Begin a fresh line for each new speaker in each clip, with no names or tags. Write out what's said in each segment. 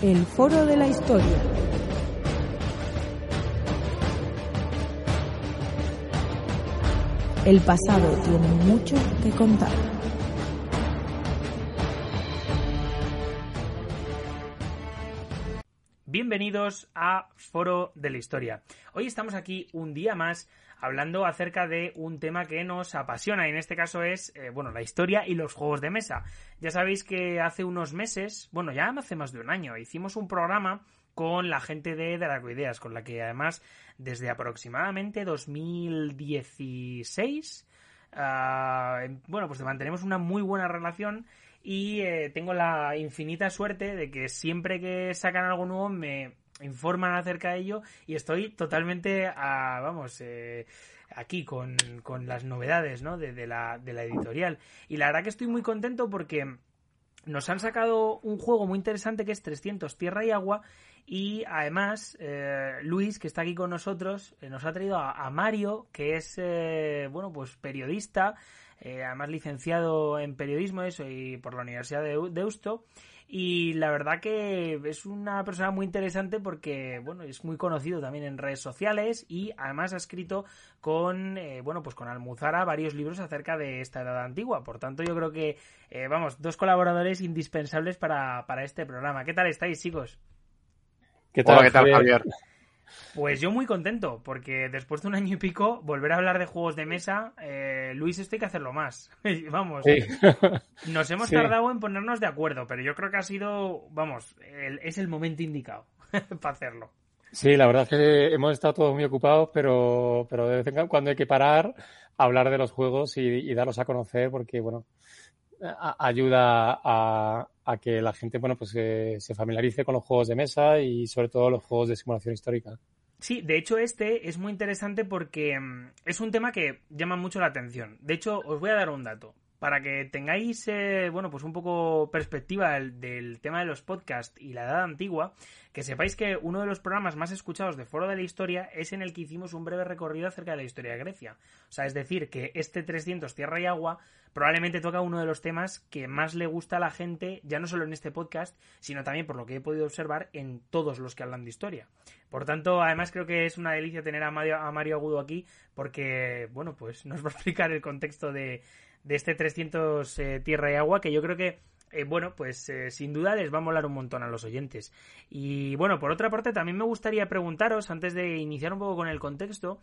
El Foro de la Historia. El pasado tiene mucho que contar.
Bienvenidos a Foro de la Historia. Hoy estamos aquí un día más hablando acerca de un tema que nos apasiona y en este caso es, eh, bueno, la historia y los juegos de mesa. Ya sabéis que hace unos meses, bueno, ya hace más de un año, hicimos un programa con la gente de Dracoideas, con la que además desde aproximadamente 2016, ah, bueno, pues mantenemos una muy buena relación y eh, tengo la infinita suerte de que siempre que sacan algo nuevo me informan acerca de ello y estoy totalmente, a, vamos, eh, aquí con, con, las novedades ¿no? de, de, la, de la editorial. Y la verdad que estoy muy contento porque nos han sacado un juego muy interesante que es 300 Tierra y Agua y además eh, Luis, que está aquí con nosotros, eh, nos ha traído a, Mario, que es, eh, bueno, pues periodista, además licenciado en periodismo eso y por la Universidad de Deusto y la verdad que es una persona muy interesante porque bueno es muy conocido también en redes sociales y además ha escrito con eh, bueno pues con Almuzara varios libros acerca de esta edad antigua. Por tanto yo creo que eh, vamos dos colaboradores indispensables para, para este programa. Qué tal estáis chicos
¿Qué tal, Hola, ¿qué tal Javier?
Pues yo muy contento, porque después de un año y pico, volver a hablar de juegos de mesa, eh, Luis, esto hay que hacerlo más. vamos, sí. nos hemos sí. tardado en ponernos de acuerdo, pero yo creo que ha sido, vamos, el, es el momento indicado para hacerlo.
Sí, la verdad es que hemos estado todos muy ocupados, pero, pero de vez en cuando hay que parar, hablar de los juegos y, y darlos a conocer, porque, bueno, ayuda a, a, que la gente bueno pues eh, se familiarice con los juegos de mesa y sobre todo los juegos de simulación histórica.
Sí, de hecho este es muy interesante porque mm, es un tema que llama mucho la atención. De hecho, os voy a dar un dato para que tengáis, eh, bueno, pues un poco perspectiva del, del, tema de los podcasts y la edad antigua, que sepáis que uno de los programas más escuchados de Foro de la Historia es en el que hicimos un breve recorrido acerca de la historia de Grecia. O sea, es decir, que este 300 Tierra y Agua probablemente toca uno de los temas que más le gusta a la gente, ya no solo en este podcast, sino también por lo que he podido observar en todos los que hablan de historia. Por tanto, además creo que es una delicia tener a Mario, a Mario Agudo aquí, porque, bueno, pues nos va a explicar el contexto de, de este 300 eh, Tierra y Agua, que yo creo que, eh, bueno, pues eh, sin duda les va a molar un montón a los oyentes. Y bueno, por otra parte, también me gustaría preguntaros, antes de iniciar un poco con el contexto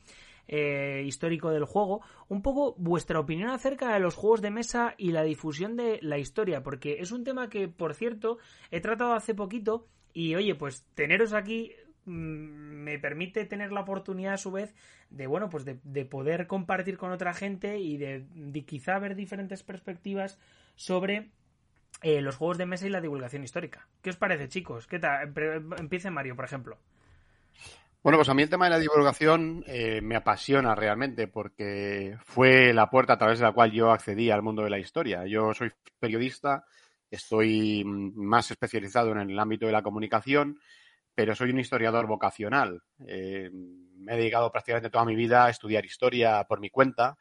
histórico del juego, un poco vuestra opinión acerca de los juegos de mesa y la difusión de la historia, porque es un tema que, por cierto, he tratado hace poquito y, oye, pues teneros aquí me permite tener la oportunidad a su vez de bueno pues de, de poder compartir con otra gente y de, quizá ver diferentes perspectivas sobre eh, los juegos de mesa y la divulgación histórica. ¿Qué os parece, chicos? ¿Qué tal? Empiece Mario, por ejemplo.
Bueno, pues a mí el tema de la divulgación eh, me apasiona realmente porque fue la puerta a través de la cual yo accedí al mundo de la historia. Yo soy periodista, estoy más especializado en el ámbito de la comunicación pero soy un historiador vocacional. Eh, me he dedicado prácticamente toda mi vida a estudiar historia por mi cuenta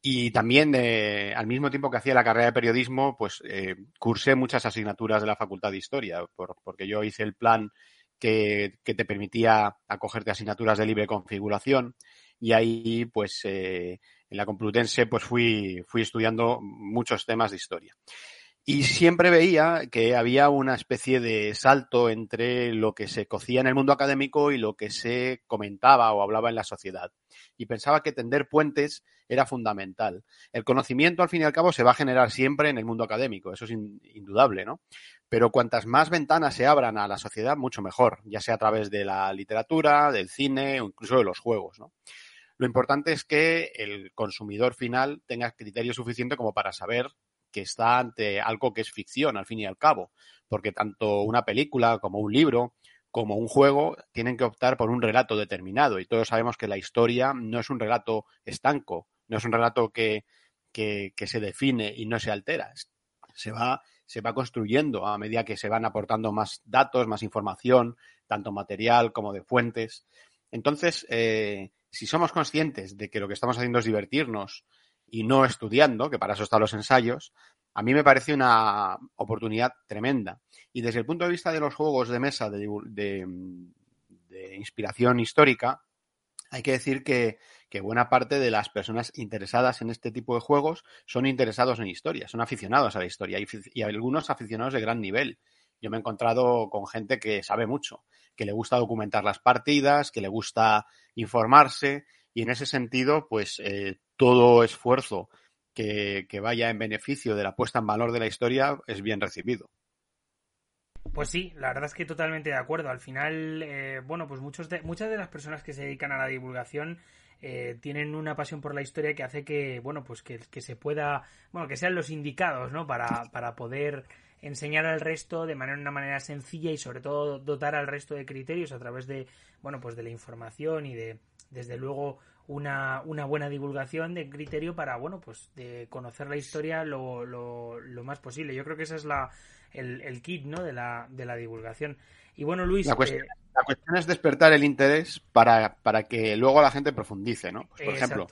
y también eh, al mismo tiempo que hacía la carrera de periodismo, pues eh, cursé muchas asignaturas de la Facultad de Historia, por, porque yo hice el plan que, que, te permitía acogerte asignaturas de libre configuración y ahí, pues, en la Complutense, pues fui, fui estudiando muchos temas de historia. Y siempre veía que había una especie de salto entre lo que se cocía en el mundo académico y lo que se comentaba o hablaba en la sociedad. Y pensaba que tender puentes era fundamental. El conocimiento, al fin y al cabo, se va a generar siempre en el mundo académico, eso es indudable, ¿no? pero cuantas más ventanas se abran a la sociedad, mucho mejor, ya sea a través de la literatura, del cine o incluso de los juegos. ¿no? Lo importante es que el consumidor final tenga criterio suficiente como para saber que está ante algo que es ficción, al fin y al cabo, porque tanto una película como un libro como un juego tienen que optar por un relato determinado y todos sabemos que la historia no es un relato estanco, no es un relato que, que, se define y no se altera, se va, se va construyendo a medida que se van aportando más datos, más información, tanto material como de fuentes. Entonces, eh, si somos conscientes de que lo que estamos haciendo es divertirnos y no estudiando, que para eso están los ensayos, a mí me parece una oportunidad tremenda. Y desde el punto de vista de los juegos de mesa de, inspiración histórica, hay que decir que, que, buena parte de las personas interesadas en este tipo de juegos son interesados en historia, son aficionados a la historia y, y algunos aficionados de gran nivel. Yo me he encontrado con gente que sabe mucho, que le gusta documentar las partidas, que le gusta informarse y en ese sentido, pues eh, todo esfuerzo que, que, vaya en beneficio de la puesta en valor de la historia es bien recibido.
Pues sí, la verdad es que totalmente de acuerdo. Al final, eh, bueno, pues muchos de, muchas de las personas que se dedican a la divulgación eh, tienen una pasión por la historia que hace que, bueno, pues que, que, se pueda, bueno, que sean los indicados, ¿no? Para, para poder enseñar al resto de manera una manera sencilla y sobre todo dotar al resto de criterios a través de, bueno, pues de la información y de, desde luego, una, una buena divulgación de criterio para, bueno, pues de conocer la historia lo, lo, lo más posible. Yo creo que esa es la, el, el kit, ¿no? De la, de la divulgación. Y bueno, Luis.
La cuestión, eh, la cuestión es despertar el interés para, para, que luego la gente profundice, ¿no? Pues, por ejemplo,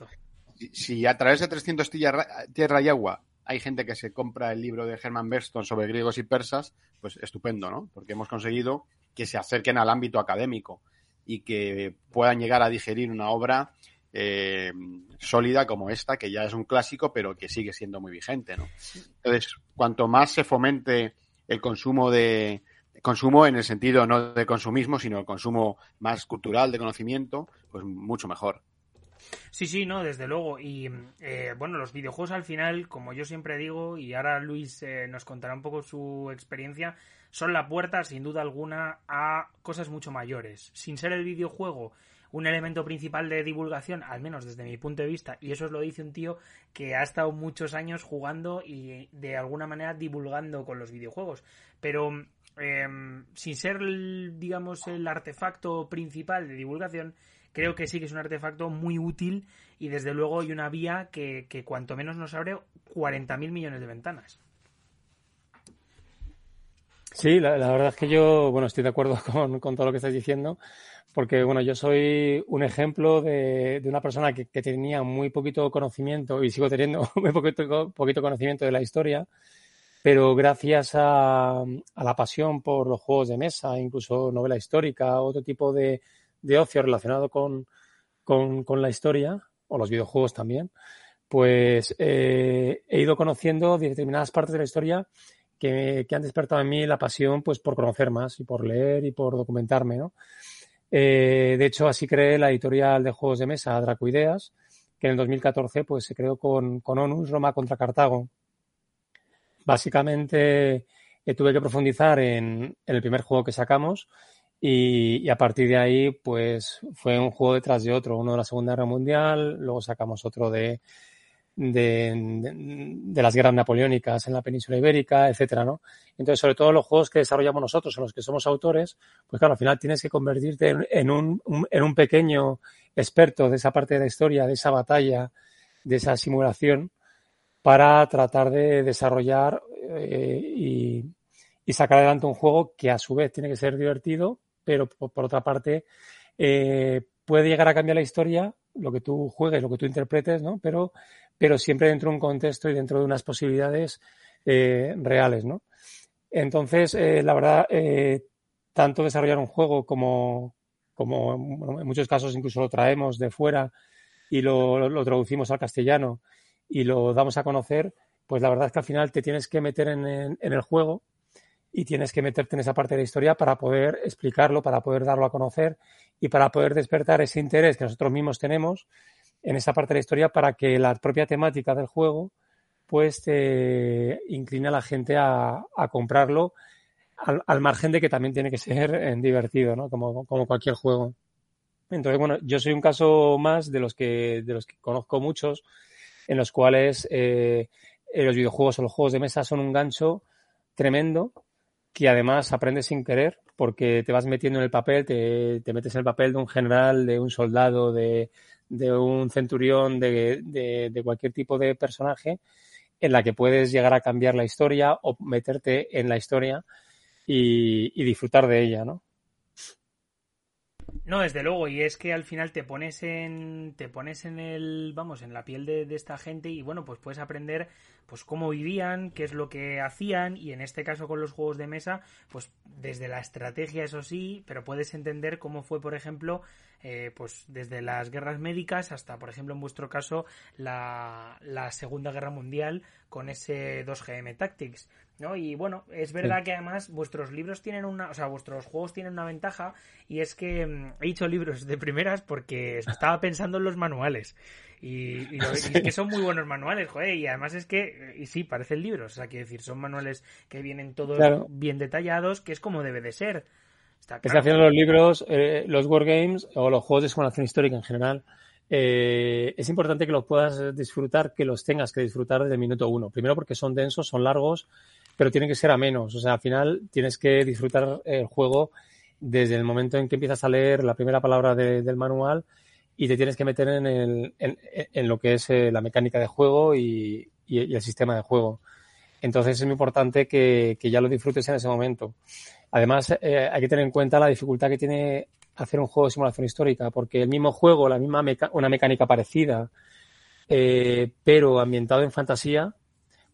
si, si, a través de 300 tierra, tierra y agua hay gente que se compra el libro de Herman Berston sobre griegos y persas, pues estupendo, ¿no? Porque hemos conseguido que se acerquen al ámbito académico y que puedan llegar a digerir una obra eh, sólida como esta, que ya es un clásico, pero que sigue siendo muy vigente, ¿no? Entonces, cuanto más se fomente el consumo de consumo en el sentido no de consumismo, sino el consumo más cultural de conocimiento, pues mucho mejor.
Sí, sí, no, desde luego. Y eh, bueno, los videojuegos al final, como yo siempre digo, y ahora Luis eh, nos contará un poco su experiencia, son la puerta, sin duda alguna, a cosas mucho mayores. Sin ser el videojuego un elemento principal de divulgación, al menos desde mi punto de vista, y eso os lo dice un tío que ha estado muchos años jugando y de alguna manera divulgando con los videojuegos. Pero eh, sin ser, digamos, el artefacto principal de divulgación, creo que sí que es un artefacto muy útil y desde luego hay una vía que, que cuanto menos nos abre 40.000 millones de ventanas.
Sí, la, la, verdad es que yo, bueno, estoy de acuerdo con, con, todo lo que estás diciendo, porque, bueno, yo soy un ejemplo de, de una persona que, que, tenía muy poquito conocimiento y sigo teniendo muy poquito, poquito conocimiento de la historia, pero gracias a, a, la pasión por los juegos de mesa, incluso novela histórica, otro tipo de, de ocio relacionado con, con, con, la historia, o los videojuegos también, pues eh, he ido conociendo determinadas partes de la historia que, que, han despertado en mí la pasión pues por conocer más y por leer y por documentarme, ¿no? Eh, de hecho, así creé la editorial de juegos de mesa Dracoideas, que en el 2014 pues se creó con, con ONUS Roma contra Cartago. Básicamente eh, tuve que profundizar en, en, el primer juego que sacamos y, y, a partir de ahí pues fue un juego detrás de otro, uno de la Segunda Guerra Mundial, luego sacamos otro de, de, de, de, las guerras napoleónicas en la península ibérica, etcétera, ¿no? Entonces, sobre todo los juegos que desarrollamos nosotros, en los que somos autores, pues claro, al final tienes que convertirte en, un, en un pequeño experto de esa parte de la historia, de esa batalla, de esa simulación, para tratar de desarrollar eh, y, y, sacar adelante un juego que a su vez tiene que ser divertido, pero por, por otra parte eh, puede llegar a cambiar la historia, lo que tú juegues, lo que tú interpretes, ¿no? Pero pero siempre dentro de un contexto y dentro de unas posibilidades eh, reales, ¿no? Entonces, eh, la verdad, eh, tanto desarrollar un juego como, como en muchos casos incluso lo traemos de fuera y lo, traducimos al castellano y lo damos a conocer, pues la verdad es que al final te tienes que meter en, en el juego y tienes que meterte en esa parte de la historia para poder explicarlo, para poder darlo a conocer y para poder despertar ese interés que nosotros mismos tenemos en esa parte de la historia para que la propia temática del juego pues te inclina a la gente a, a comprarlo al, margen de que también tiene que ser eh, divertido, ¿no? Como, como cualquier juego. Entonces, bueno, yo soy un caso más de los que, de los que conozco muchos, en los cuales eh, los videojuegos o los juegos de mesa son un gancho tremendo que además aprendes sin querer porque te vas metiendo en el papel, te, te metes en el papel de un general, de un soldado, de, de un centurión, de, de, de, cualquier tipo de personaje en la que puedes llegar a cambiar la historia o meterte en la historia y, y disfrutar de ella, ¿no?
No, desde luego, y es que al final te pones en te pones en el vamos, en la piel de, de, esta gente y bueno, pues puedes aprender pues cómo vivían, qué es lo que hacían y en este caso con los juegos de mesa, pues desde la estrategia eso sí, pero puedes entender cómo fue, por ejemplo, eh, pues desde las guerras médicas hasta, por ejemplo, en vuestro caso, la, la Segunda Guerra Mundial con ese 2GM Tactics. ¿No? Y bueno, es verdad sí. que además vuestros libros tienen una, o sea, vuestros juegos tienen una ventaja y es que mmm, he dicho libros de primeras porque estaba pensando en los manuales. Y, y, lo, y, es que son muy buenos manuales, joder, y además es que, y sí, parecen libros, o sea, quiero decir, son manuales que vienen todos claro. bien detallados, que es como debe de ser.
Está claro. los libros, eh, los wargames o los juegos de simulación histórica en general, eh, es importante que los puedas disfrutar, que los tengas que disfrutar desde el minuto uno. Primero porque son densos, son largos, pero tienen que ser a menos. O sea, al final tienes que disfrutar el juego desde el momento en que empiezas a leer la primera palabra de, del manual y te tienes que meter en, el, en, lo que es eh, la mecánica de juego y, el sistema de juego. Entonces es muy importante que, que ya lo disfrutes en ese momento. Además, eh, hay que tener en cuenta la dificultad que tiene hacer un juego de simulación histórica, porque el mismo juego, la misma una mecánica parecida, eh, pero ambientado en fantasía,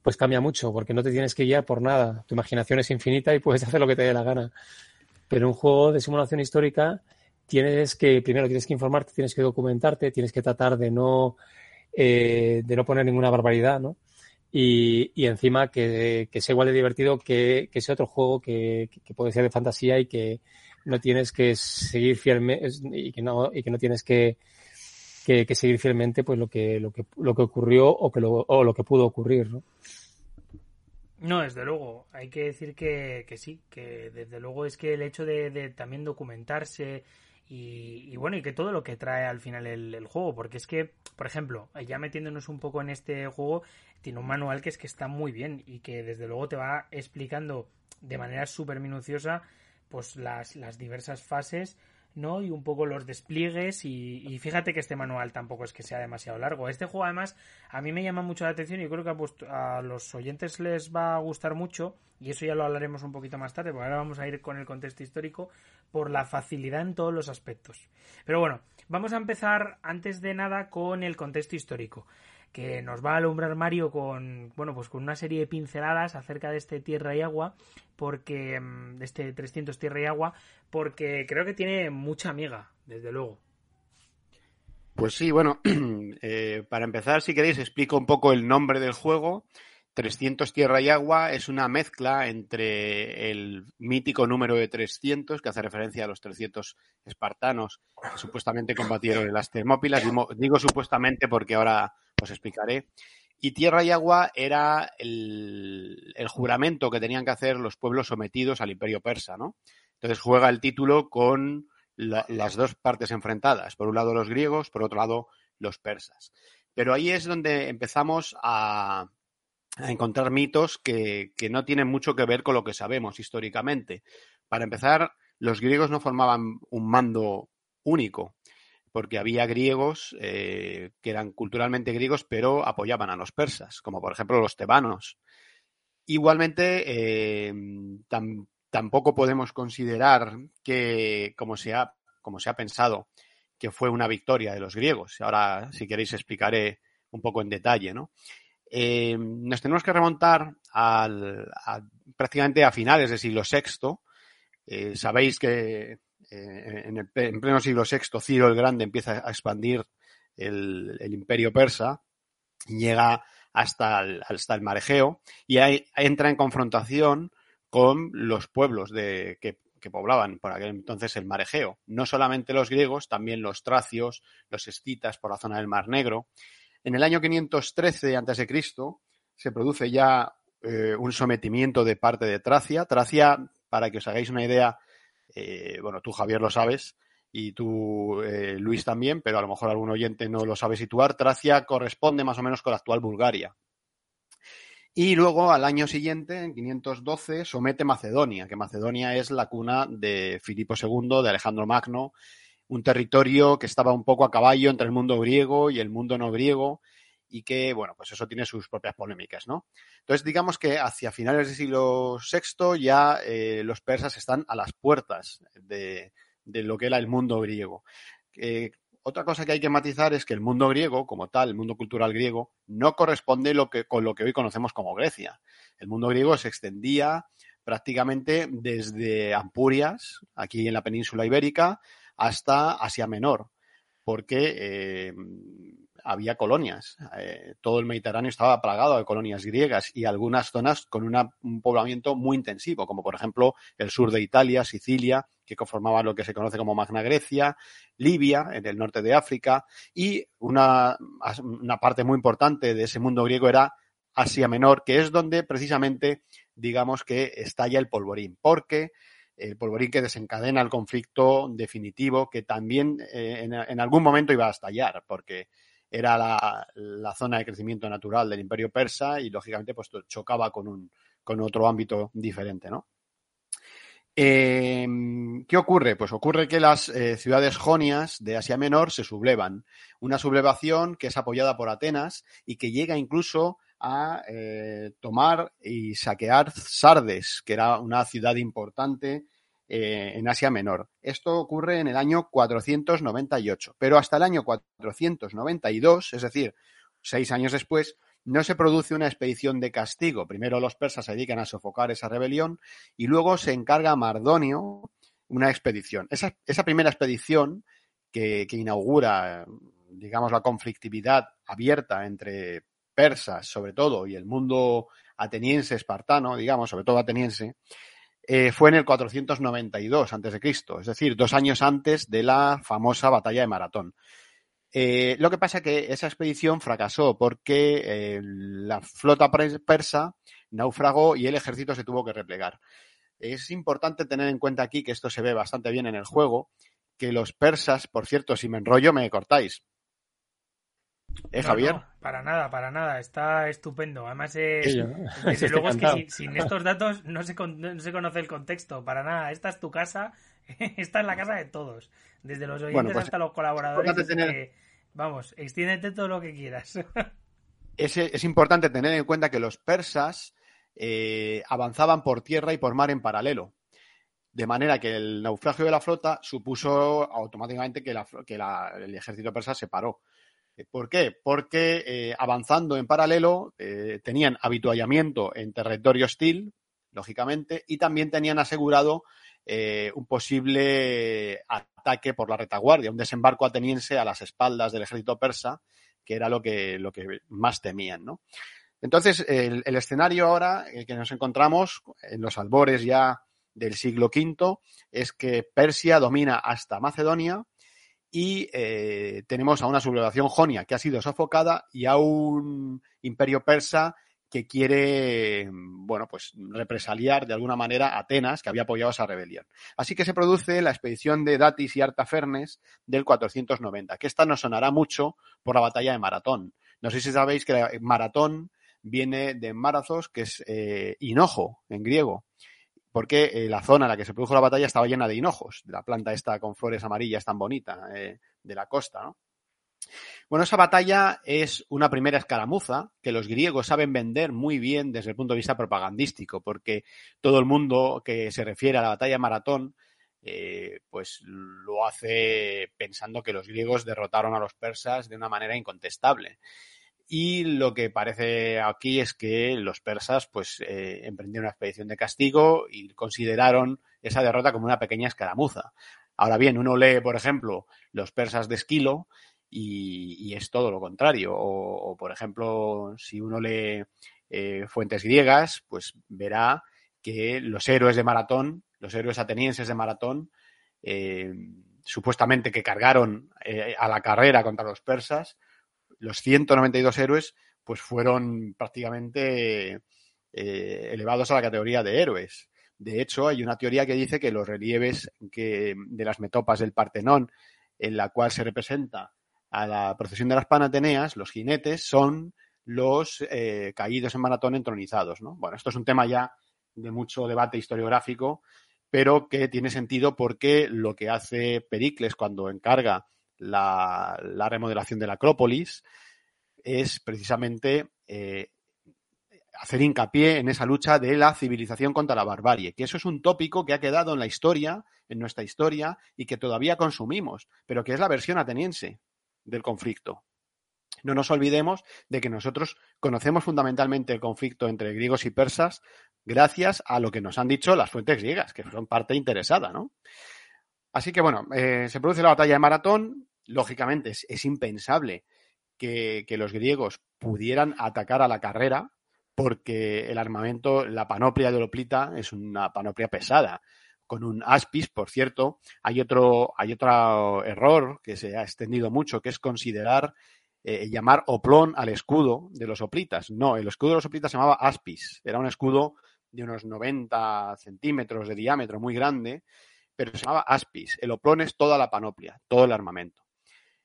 pues cambia mucho, porque no te tienes que guiar por nada. Tu imaginación es infinita y puedes hacer lo que te dé la gana. Pero un juego de simulación histórica tienes que, primero tienes que informarte, tienes que documentarte, tienes que tratar de no, eh, de no poner ninguna barbaridad, ¿no? Y, y encima que, que, sea igual de divertido que, que ese otro juego que, que, puede ser de fantasía y que no tienes que seguir fielmente y que no, y que no tienes que, que, seguir fielmente pues lo que, lo que, lo que ocurrió o, que lo, o lo que pudo ocurrir, ¿no?
Desde luego. Hay que decir que, que sí, que desde luego es que el hecho de, también documentarse y, y, bueno, y que todo lo que trae al final el, el, juego, porque es que, por ejemplo, ya metiéndonos un poco en este juego, tiene un manual que es que está muy bien y que desde luego te va explicando de manera súper minuciosa pues las, las diversas fases ¿no? Y un poco los despliegues y, fíjate que este manual tampoco es que sea demasiado largo. Este juego además a mí me llama mucho la atención y creo que a, a, los oyentes les va a gustar mucho y eso ya lo hablaremos un poquito más tarde porque ahora vamos a ir con el contexto histórico por la facilidad en todos los aspectos. Pero bueno, vamos a empezar antes de nada con el contexto histórico que nos va a alumbrar Mario con, bueno, pues con una serie de pinceladas acerca de este Tierra y Agua, porque, mm, de este 300 Tierra y Agua, porque creo que tiene mucha amiga, desde luego.
Pues sí, bueno, eh, para empezar, si queréis, explico un poco el nombre del juego. 300 Tierra y Agua es una mezcla entre el mítico número de 300, que hace referencia a los 300 espartanos que supuestamente combatieron en las Termópilas. Digo, digo supuestamente porque ahora os explicaré. Y Tierra y Agua era el, juramento que tenían que hacer los pueblos sometidos al imperio persa, ¿no? Entonces juega el título con la, las dos partes enfrentadas. Por un lado los griegos, por otro lado los persas. Pero ahí es donde empezamos a, a encontrar mitos que, que, no tienen mucho que ver con lo que sabemos históricamente. Para empezar, los griegos no formaban un mando único, porque había griegos eh, que eran culturalmente griegos, pero apoyaban a los persas, como por ejemplo los tebanos. Igualmente, eh, tam, tampoco podemos considerar que, como se, ha, como se ha pensado, que fue una victoria de los griegos. Ahora, si queréis, explicaré un poco en detalle, ¿no? Eh, nos tenemos que remontar al, prácticamente a finales del siglo VI. Sabéis que en, el, en, pleno siglo VI Ciro el Grande empieza a expandir el, imperio persa, llega hasta el, hasta el Mar Egeo y ahí entra en confrontación con los pueblos de, que, que, poblaban por aquel entonces el Mar Egeo. No solamente los griegos, también los tracios, los escitas por la zona del Mar Negro. En el año 513 a.C. se produce ya eh, un sometimiento de parte de Tracia. Tracia para que os hagáis una idea, eh, bueno, tú Javier lo sabes y tú eh, Luis también, pero a lo mejor algún oyente no lo sabe situar, Tracia corresponde más o menos con la actual Bulgaria. Y luego al año siguiente, en 512, somete Macedonia, que Macedonia es la cuna de Filipo II, de Alejandro Magno, un territorio que estaba un poco a caballo entre el mundo griego y el mundo no griego y que, bueno, pues eso tiene sus propias polémicas, ¿no? Entonces, digamos que hacia finales del siglo VI ya eh, los persas están a las puertas de, lo que era el mundo griego. Eh, otra cosa que hay que matizar es que el mundo griego, como tal, el mundo cultural griego, no corresponde lo que, con lo que hoy conocemos como Grecia. El mundo griego se extendía prácticamente desde Ampurias, aquí en la península ibérica, hasta Asia Menor, porque eh, había colonias. Eh, todo el Mediterráneo estaba plagado de colonias griegas y algunas zonas con un poblamiento muy intensivo, como por ejemplo el sur de Italia, Sicilia, que conformaba lo que se conoce como Magna Grecia, Libia, en el norte de África, y una, una parte muy importante de ese mundo griego era Asia Menor, que es donde precisamente digamos que estalla el polvorín, porque el polvorín que desencadena el conflicto definitivo que también eh, en, algún momento iba a estallar, porque era la, zona de crecimiento natural del imperio persa y lógicamente pues chocaba con, un, con otro ámbito diferente, ¿no? Em, ¿Qué ocurre? Pues ocurre que las eh, ciudades jonias de Asia Menor se sublevan. Una sublevación que es apoyada por Atenas y que llega incluso a eh, tomar y saquear Sardes, que era una ciudad importante eh, en Asia Menor. Esto ocurre en el año 498, pero hasta el año 492, es decir, seis años después, no se produce una expedición de castigo. Primero los persas se dedican a sofocar esa rebelión y luego se encarga Mardonio una expedición. Esa, primera expedición que, que, inaugura, digamos, la conflictividad abierta entre persas, sobre todo, y el mundo ateniense, espartano, digamos, sobre todo ateniense, eh, fue en el 492 a.C., es decir, dos años antes de la famosa batalla de Maratón. Eh, lo que pasa es que esa expedición fracasó porque eh, la flota persa naufragó y el ejército se tuvo que replegar. Es importante tener en cuenta aquí que esto se ve bastante bien en el juego, que los persas, por cierto, si me enrollo me cortáis, ¿Eh, Javier?
para nada, para nada. Está estupendo. Además, es, desde luego es que sin, estos datos no se, no se conoce el contexto. Para nada. Esta es tu casa. Esta es la casa de todos. Desde los oyentes pues hasta los colaboradores. vamos, extiéndete todo lo que quieras.
Es, es importante tener en cuenta que los persas eh, avanzaban por tierra y por mar en paralelo. De manera que el naufragio de la flota supuso automáticamente que, que el ejército persa se paró. Eh, ¿Por qué? Porque eh, avanzando en paralelo eh, tenían habituallamiento en territorio hostil, lógicamente, y también tenían asegurado un posible ataque por la retaguardia, un desembarco ateniense a las espaldas del ejército persa, que era lo que, lo que más temían, ¿no? Entonces, el, el escenario ahora en que nos encontramos, en los albores ya del siglo V, es que Persia domina hasta Macedonia, y eh, tenemos a una sublevación jonia que ha sido sofocada y a un imperio persa que quiere, bueno, pues represaliar de alguna manera a Atenas, que había apoyado esa rebelión. Así que se produce la expedición de Datis y Artafernes del 490, que esta nos sonará mucho por la batalla de Maratón. No sé si sabéis que Maratón viene de Marazos, que es eh, hinojo en griego porque eh, la zona en la que se produjo la batalla estaba llena de hinojos, de la planta esta con flores amarillas tan bonita eh, de la costa, ¿no? Bueno, esa batalla es una primera escaramuza que los griegos saben vender muy bien desde el punto de vista propagandístico, porque todo el mundo que se refiere a la batalla de Maratón, eh, pues lo hace pensando que los griegos derrotaron a los persas de una manera incontestable. Y lo que parece aquí es que los persas pues eh, emprendieron una expedición de castigo y consideraron esa derrota como una pequeña escaramuza. Ahora bien, uno lee, por ejemplo, los persas de Esquilo y, es todo lo contrario. O, por ejemplo, si uno lee eh, fuentes griegas, pues verá que los héroes de Maratón, los héroes atenienses de Maratón, eh, supuestamente que cargaron a la carrera contra los persas, los 192 héroes pues fueron prácticamente eh, elevados a la categoría de héroes. De hecho, hay una teoría que dice que los relieves que, de las metopas del Partenón, en la cual se representa a la procesión de las Panateneas, los jinetes son los eh, caídos en maratón entronizados. ¿no? Bueno, esto es un tema ya de mucho debate historiográfico, pero que tiene sentido porque lo que hace Pericles cuando encarga la, remodelación de la Acrópolis es precisamente eh, hacer hincapié en esa lucha de la civilización contra la barbarie, que eso es un tópico que ha quedado en la historia, en nuestra historia, y que todavía consumimos, pero que es la versión ateniense del conflicto. No nos olvidemos de que nosotros conocemos fundamentalmente el conflicto entre griegos y persas gracias a lo que nos han dicho las fuentes griegas, que son parte interesada, ¿no? Así que bueno, eh, se produce la batalla de Maratón. Lógicamente es, impensable que, los griegos pudieran atacar a la carrera porque el armamento, la panoplia de Oloplita es una panoplia pesada. Con un aspis, por cierto, hay otro, hay otro error que se ha extendido mucho, que es considerar eh, llamar oplón al escudo de los oplitas. No, el escudo de los oplitas se llamaba aspis. Era un escudo de unos 90 centímetros de diámetro, muy grande, pero se llamaba aspis. El oplón es toda la panoplia, todo el armamento.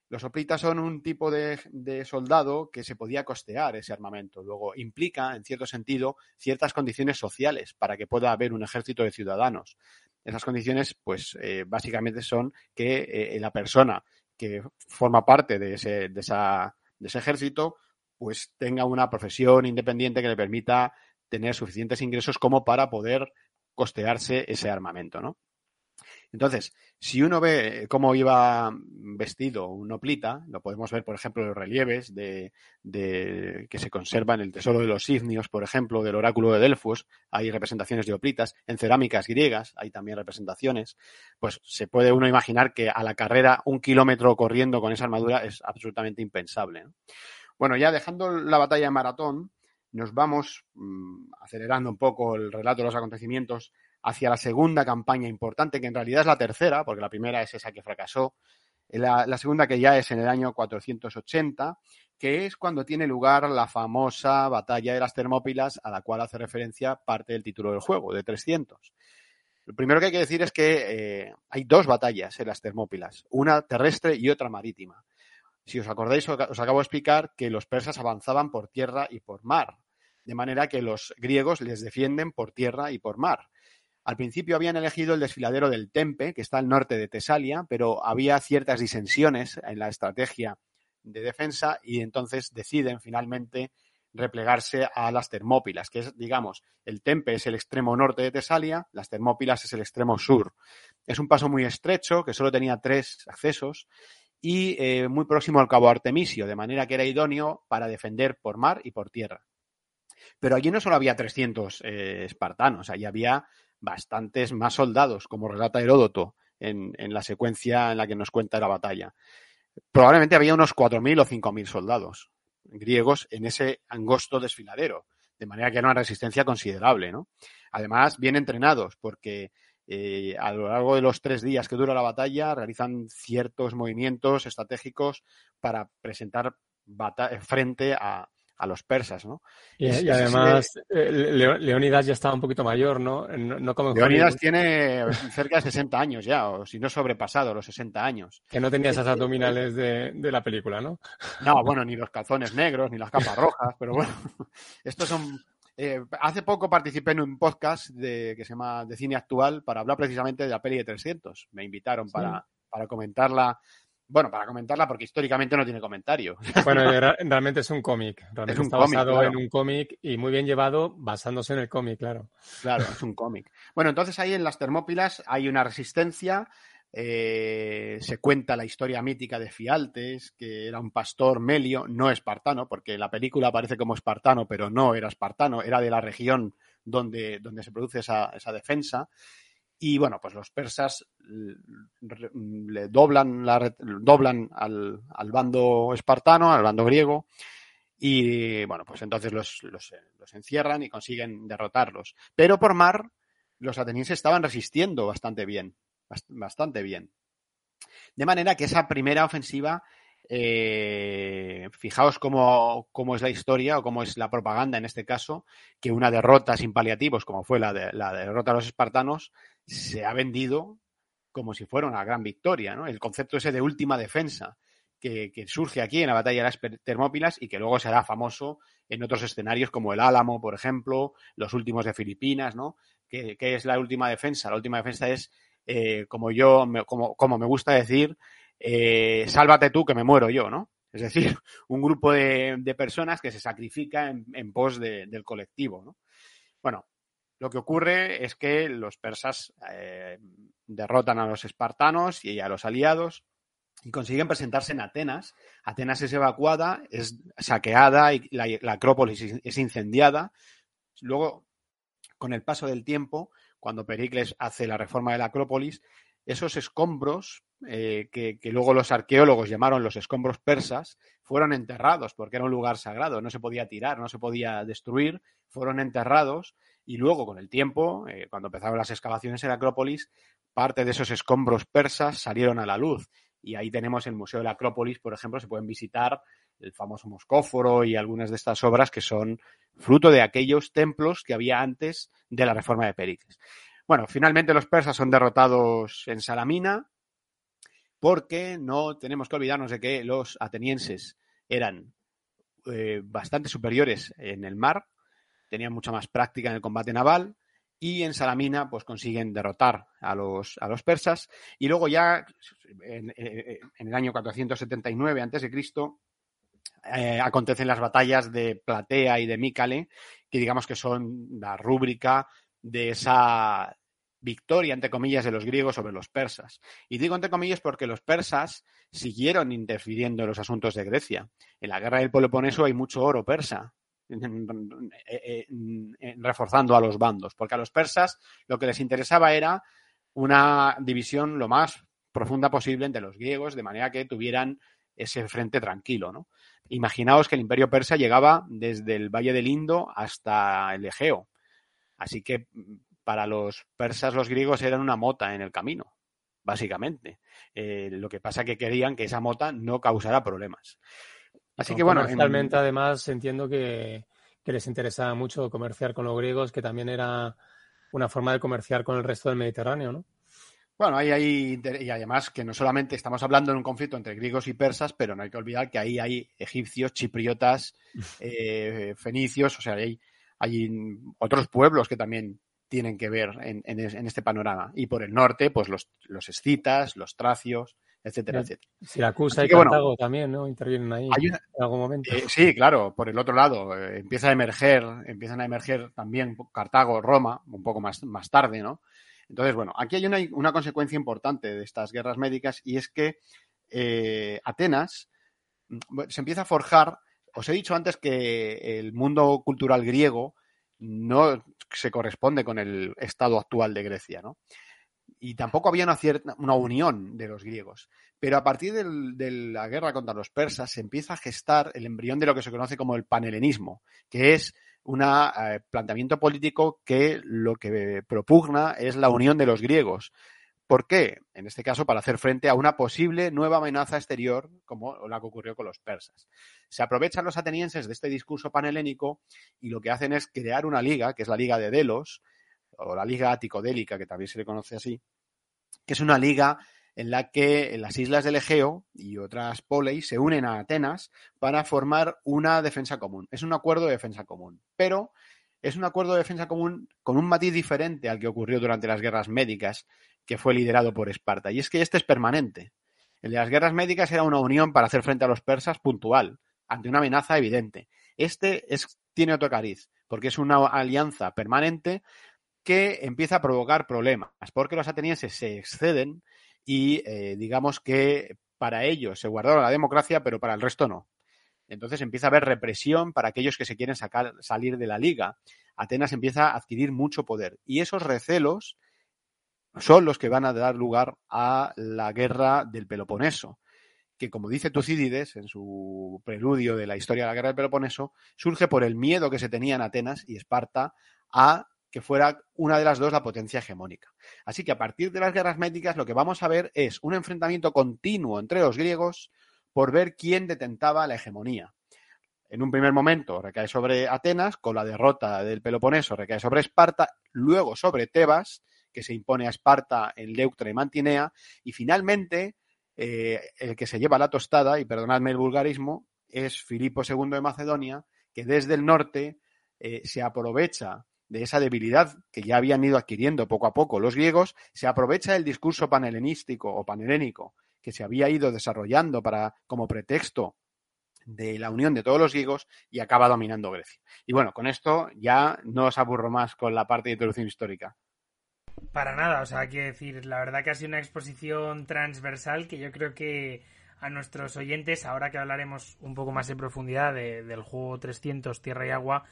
Los oplitas son un tipo de, soldado que se podía costear ese armamento. Luego implica, en cierto sentido, ciertas condiciones sociales para que pueda haber un ejército de ciudadanos. Esas condiciones, pues, eh, básicamente son que eh, la persona que forma parte de ese, de, esa, de ese ejército, pues tenga una profesión independiente que le permita tener suficientes ingresos como para poder costearse ese armamento, ¿no? Entonces, si uno ve cómo iba vestido un oplita, lo podemos ver, por ejemplo, en los relieves de, que se conservan en el Tesoro de los Signios, por ejemplo, del Oráculo de Delfos, hay representaciones de oplitas, en cerámicas griegas hay también representaciones, pues se puede uno imaginar que a la carrera un kilómetro corriendo con esa armadura es absolutamente impensable. Bueno, ya dejando la batalla de maratón, nos vamos mm, acelerando un poco el relato de los acontecimientos hacia la segunda campaña importante, que en realidad es la tercera, porque la primera es esa que fracasó, la, segunda que ya es en el año 480, que es cuando tiene lugar la famosa batalla de las Termópilas, a la cual hace referencia parte del título del juego, de 300. Lo primero que hay que decir es que eh, hay dos batallas en las Termópilas, una terrestre y otra marítima. Si os acordáis, os acabo de explicar que los persas avanzaban por tierra y por mar, de manera que los griegos les defienden por tierra y por mar. Al principio habían elegido el desfiladero del Tempe, que está al norte de Tesalia, pero había ciertas disensiones en la estrategia de defensa y entonces deciden finalmente replegarse a las Termópilas, que es, digamos, el Tempe es el extremo norte de Tesalia, las Termópilas es el extremo sur. Es un paso muy estrecho, que solo tenía tres accesos y eh, muy próximo al Cabo Artemisio, de manera que era idóneo para defender por mar y por tierra. Pero allí no solo había 300 eh, espartanos, allí había bastantes más soldados, como relata Heródoto en, la secuencia en la que nos cuenta la batalla. Probablemente había unos 4.000 o 5.000 soldados griegos en ese angosto desfiladero, de manera que era una resistencia considerable, ¿no? Además, bien entrenados, porque eh, a lo largo de los tres días que dura la batalla realizan ciertos movimientos estratégicos para presentar frente a, a los persas, ¿no?
Y, además, eh, Leónidas ya estaba un poquito mayor, ¿no?
Leónidas tiene cerca de 60 años ya, o si no sobrepasado los 60 años.
Que no tenía esas abdominales de, la película, ¿no?
No, bueno, ni los calzones negros, ni las capas rojas, pero bueno, estos son... Eh, hace poco participé en un podcast de, que se llama De Cine Actual para hablar precisamente de la peli de 300. Me invitaron para, para comentarla bueno, para comentarla, porque históricamente no tiene comentario.
Bueno, realmente es un cómic. Realmente está basado en un cómic y muy bien llevado basándose en el cómic, claro.
Claro, es un cómic. Bueno, entonces ahí en las Termópilas hay una resistencia. Eh, se cuenta la historia mítica de Fialtes, que era un pastor melio, no espartano, porque la película aparece como espartano, pero no era espartano, era de la región donde, donde se produce esa, esa defensa. Y bueno, pues los persas le doblan, la, doblan al, al, bando espartano, al bando griego, y bueno, pues entonces los, los, los, encierran y consiguen derrotarlos. Pero por mar, los atenienses estaban resistiendo bastante bien, bastante bien. De manera que esa primera ofensiva eh, fijaos cómo, cómo, es la historia o cómo es la propaganda en este caso, que una derrota sin paliativos, como fue la, de, la derrota de los espartanos, se ha vendido como si fuera una gran victoria, ¿no? El concepto ese de última defensa que, que, surge aquí en la batalla de las Termópilas y que luego será famoso en otros escenarios como el Álamo, por ejemplo, los últimos de Filipinas, ¿no? ¿Qué, es la última defensa? La última defensa es, eh, como yo, me, como, como me gusta decir, eh, sálvate tú que me muero yo, ¿no? Es decir, un grupo de, de personas que se sacrifica en, pos de, del colectivo, ¿no? Bueno, lo que ocurre es que los persas eh, derrotan a los espartanos y a los aliados y consiguen presentarse en Atenas. Atenas es evacuada, es saqueada y la, Acrópolis es incendiada. Luego, con el paso del tiempo, cuando Pericles hace la reforma de la Acrópolis, esos escombros eh, que, luego los arqueólogos llamaron los escombros persas, fueron enterrados porque era un lugar sagrado, no se podía tirar, no se podía destruir, fueron enterrados y luego con el tiempo, eh, cuando empezaron las excavaciones en la Acrópolis, parte de esos escombros persas salieron a la luz y ahí tenemos el Museo de la Acrópolis, por ejemplo, se pueden visitar el famoso Moscóforo y algunas de estas obras que son fruto de aquellos templos que había antes de la reforma de Pericles. Bueno, finalmente los persas son derrotados en Salamina, porque no tenemos que olvidarnos de que los atenienses eran eh, bastante superiores en el mar, tenían mucha más práctica en el combate naval y en Salamina pues consiguen derrotar a los, a los persas y luego ya en, en el año 479 a.C. Eh, acontecen las batallas de Platea y de Mícale, que digamos que son la rúbrica de esa victoria, entre comillas, de los griegos sobre los persas. Y digo entre comillas porque los persas siguieron interfiriendo en los asuntos de Grecia. En la guerra del Peloponeso hay mucho oro persa, reforzando a los bandos, porque a los persas lo que les interesaba era una división lo más profunda posible entre los griegos, de manera que tuvieran ese frente tranquilo. Imaginaos que el imperio persa llegaba desde el Valle del Indo hasta el Egeo. Así que para los persas los griegos eran una mota en el camino, básicamente. Eh, lo que pasa que querían que esa mota no causara problemas.
Así que bueno. Comercialmente, en... además, entiendo que, que, les interesaba mucho comerciar con los griegos, que también era una forma de comerciar con el resto del Mediterráneo, ¿no?
Bueno, ahí hay, y además que no solamente estamos hablando de un conflicto entre griegos y persas, pero no hay que olvidar que ahí hay egipcios, chipriotas, eh, fenicios, o sea, hay, hay otros pueblos que también tienen que ver en, en, en, este panorama. Y por el norte, pues los, los escitas, los tracios, etcétera, etcétera.
Siracusa y Cartago bueno, también, ¿no? Intervienen ahí una, en algún momento.
Eh, sí, claro, por el otro lado, eh, empieza a emerger, empiezan a emerger también Cartago, Roma, un poco más, más tarde, ¿no? Entonces, bueno, aquí hay una, una consecuencia importante de estas guerras médicas y es que eh, Atenas se empieza a forjar. Os he dicho antes que el mundo cultural griego no se corresponde con el estado actual de Grecia, ¿no? Y tampoco había una, cierta, una unión de los griegos. Pero a partir del, de la guerra contra los persas se empieza a gestar el embrión de lo que se conoce como el panhelenismo, que es un eh, planteamiento político que lo que propugna es la unión de los griegos. ¿Por qué? En este caso, para hacer frente a una posible nueva amenaza exterior, como la que ocurrió con los persas. Se aprovechan los atenienses de este discurso panhelénico y lo que hacen es crear una liga, que es la Liga de Delos, o la Liga Aticodélica, que también se le conoce así, que es una liga en la que las islas del Egeo y otras poleis se unen a Atenas para formar una defensa común. Es un acuerdo de defensa común, pero es un acuerdo de defensa común con un matiz diferente al que ocurrió durante las guerras médicas, que fue liderado por Esparta. Y es que este es permanente. El de las guerras médicas era una unión para hacer frente a los persas puntual, ante una amenaza evidente. Este es, tiene otro cariz, porque es una alianza permanente que empieza a provocar problemas, porque los atenienses se exceden y eh, digamos que para ellos se guardaron la democracia, pero para el resto no. Entonces empieza a haber represión para aquellos que se quieren sacar, salir de la liga. Atenas empieza a adquirir mucho poder y esos recelos son los que van a dar lugar a la guerra del Peloponeso, que como dice Tucídides en su preludio de la historia de la guerra del Peloponeso, surge por el miedo que se tenía en Atenas y Esparta a que fuera una de las dos la potencia hegemónica. Así que a partir de las guerras médicas lo que vamos a ver es un enfrentamiento continuo entre los griegos por ver quién detentaba la hegemonía. En un primer momento recae sobre Atenas, con la derrota del Peloponeso recae sobre Esparta, luego sobre Tebas, que se impone a Esparta en Leuctra y Mantinea, y finalmente eh, el que se lleva la tostada, y perdonadme el vulgarismo, es Filipo II de Macedonia, que desde el norte eh, se aprovecha de esa debilidad que ya habían ido adquiriendo poco a poco los griegos, se aprovecha del discurso panhelenístico o panhelénico que se había ido desarrollando para, como pretexto de la unión de todos los griegos y acaba dominando Grecia. Y bueno, con esto ya no os aburro más con la parte de introducción histórica.
Para nada, o sea, quiero decir, la verdad que ha sido una exposición transversal que yo creo que a nuestros oyentes, ahora que hablaremos un poco más en profundidad del juego 300 Tierra y Agua,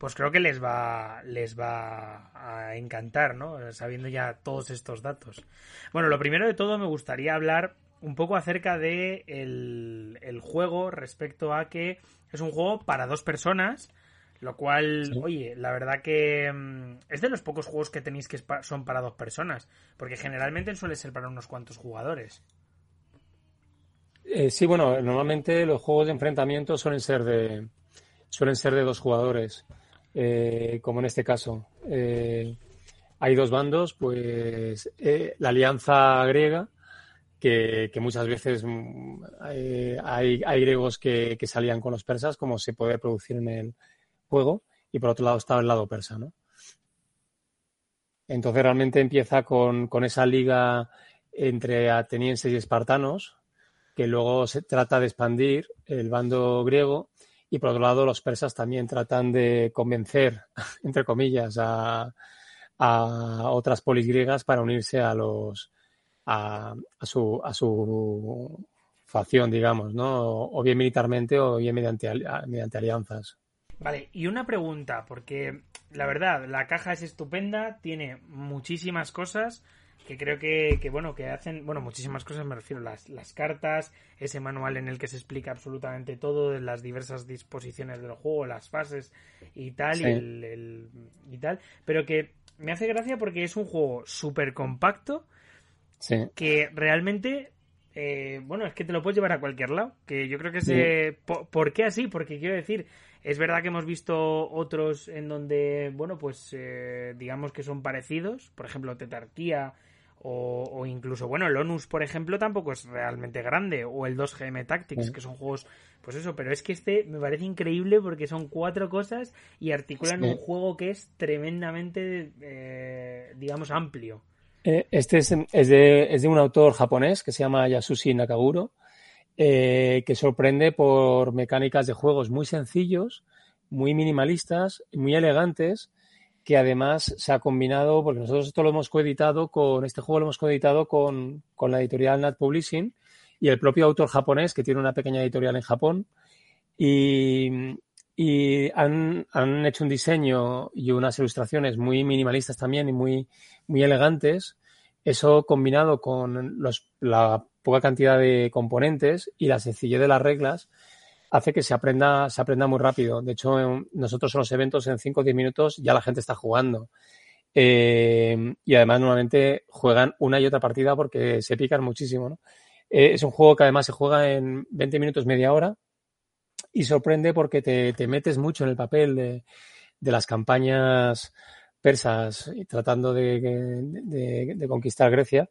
pues creo que les va, les va a encantar, ¿no? Sabiendo ya todos estos datos. Bueno, lo primero de todo me gustaría hablar un poco acerca de el, juego respecto a que es un juego para dos personas, lo cual, oye, la verdad que mm, es de los pocos juegos que tenéis que son para dos personas, porque generalmente suele ser para unos cuantos jugadores.
Eh, sí, bueno, normalmente los juegos de enfrentamiento suelen ser de suelen ser de dos jugadores, eh, como en este caso. Eh, hay dos bandos, pues la alianza griega que, muchas veces mm, hay, griegos que, salían con los persas, como se puede producir en el juego, y por otro lado estaba el lado persa, ¿no? Entonces realmente empieza con, esa liga entre atenienses y espartanos, que luego se trata de expandir el bando griego, y por otro lado los persas también tratan de convencer, entre comillas, a, a otras polis griegas para unirse a los, a, su, a su facción, digamos, ¿no? O bien militarmente o bien mediante, mediante alianzas.
Vale, y una pregunta, porque la verdad, la caja es estupenda, tiene muchísimas cosas que creo que, que bueno, que hacen, bueno, muchísimas cosas me refiero, las, las cartas, ese manual en el que se explica absolutamente todo, de las diversas disposiciones del juego, las fases y tal, y, el, y tal, pero que me hace gracia porque es un juego súper compacto, que realmente, eh, bueno, es que te lo puedes llevar a cualquier lado. Que yo creo que es... ¿por, qué así? Porque quiero decir, es verdad que hemos visto otros en donde, bueno, pues eh, digamos que son parecidos. Por ejemplo, Tetarquía o, incluso, bueno, el ONUS, por ejemplo, tampoco es realmente grande. O el 2GM Tactics, que son juegos, pues eso. Pero es que este me parece increíble porque son cuatro cosas y articulan un juego que es tremendamente, eh, digamos, amplio.
Eh, este es, de, un autor japonés que se llama Yasushi Nakaguro, eh, que sorprende por mecánicas de juegos muy sencillos, muy minimalistas, muy elegantes, que además se ha combinado, porque nosotros esto lo hemos coeditado con, este juego lo hemos coeditado con, con la editorial Nat Publishing y el propio autor japonés, que tiene una pequeña editorial en Japón. Y, y han, han, hecho un diseño y unas ilustraciones muy minimalistas también y muy, muy elegantes. Eso combinado con los, la poca cantidad de componentes y la sencillez de las reglas hace que se aprenda, se aprenda muy rápido. De hecho, nosotros en los eventos en 5 o 10 minutos ya la gente está jugando. Eh, y además normalmente juegan una y otra partida porque se pican muchísimo. ¿no? Eh, es un juego que además se juega en 20 minutos, media hora y sorprende porque te, metes mucho en el papel de, las campañas persas y tratando de, conquistar Grecia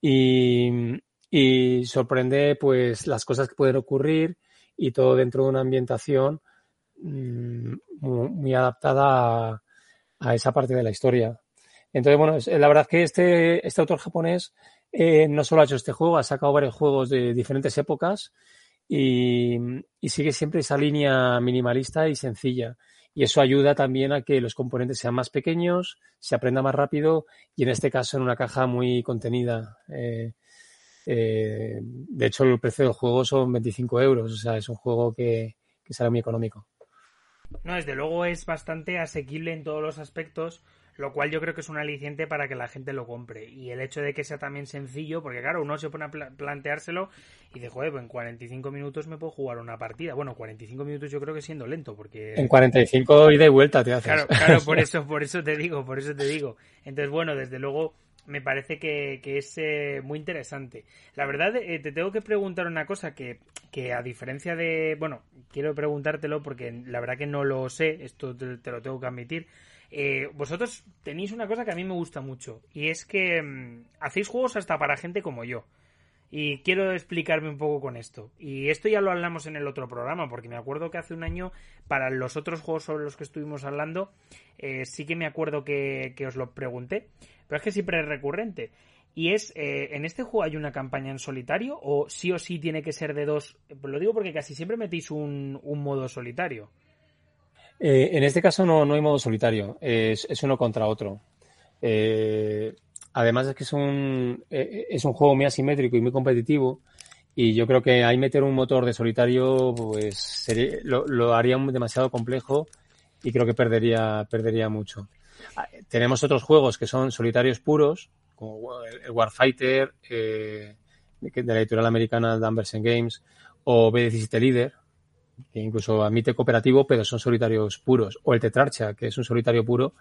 y, sorprende pues las cosas que pueden ocurrir y todo dentro de una ambientación mm, muy, adaptada a, esa parte de la historia. Entonces, bueno, la verdad que este, este autor japonés eh, no solo ha hecho este juego, ha sacado varios juegos de diferentes épocas y, sigue siempre esa línea minimalista y sencilla. Y eso ayuda también a que los componentes sean más pequeños, se aprenda más rápido y en este caso en una caja muy contenida. Eh, eh, de hecho, el precio del juego son 25 euros, o sea, es un juego que, que sale muy económico.
No, desde luego es bastante asequible en todos los aspectos lo cual yo creo que es un aliciente para que la gente lo compre. Y el hecho de que sea también sencillo, porque claro, uno se pone a planteárselo y dice, joder, pues en 45 minutos me puedo jugar una partida. Bueno, 45 minutos yo creo que siendo lento, porque...
En 45 y de vuelta te haces.
Claro, claro, por eso, por eso te digo, por eso te digo. Entonces, bueno, desde luego me parece que, es eh, muy interesante. La verdad, eh, te tengo que preguntar una cosa que, que, a diferencia de... Bueno, quiero preguntártelo porque la verdad que no lo sé, esto te, lo tengo que admitir. Eh, vosotros tenéis una cosa que a mí me gusta mucho y es que mm, hacéis juegos hasta para gente como yo. Y quiero explicarme un poco con esto. Y esto ya lo hablamos en el otro programa, porque me acuerdo que hace un año, para los otros juegos sobre los que estuvimos hablando, eh, sí que me acuerdo que, os lo pregunté. Pero es que siempre es recurrente. Y es, eh, ¿en este juego hay una campaña en solitario o sí o sí tiene que ser de dos? Lo digo porque casi siempre metéis un, modo solitario.
Eh, en este caso no, no hay modo solitario, es, es uno contra otro. Eh, Además es que es un, eh, eh, es un juego muy asimétrico y muy competitivo y yo creo que ahí meter un motor de solitario pues lo, haría demasiado complejo y creo que perdería, perdería mucho. Ah, tenemos otros juegos que son solitarios puros, como el Warfighter, eh, de la editorial americana Danvers Games, o B17 Leader, que incluso admite cooperativo, pero son solitarios puros, o el Tetrarcha, que es un solitario puro,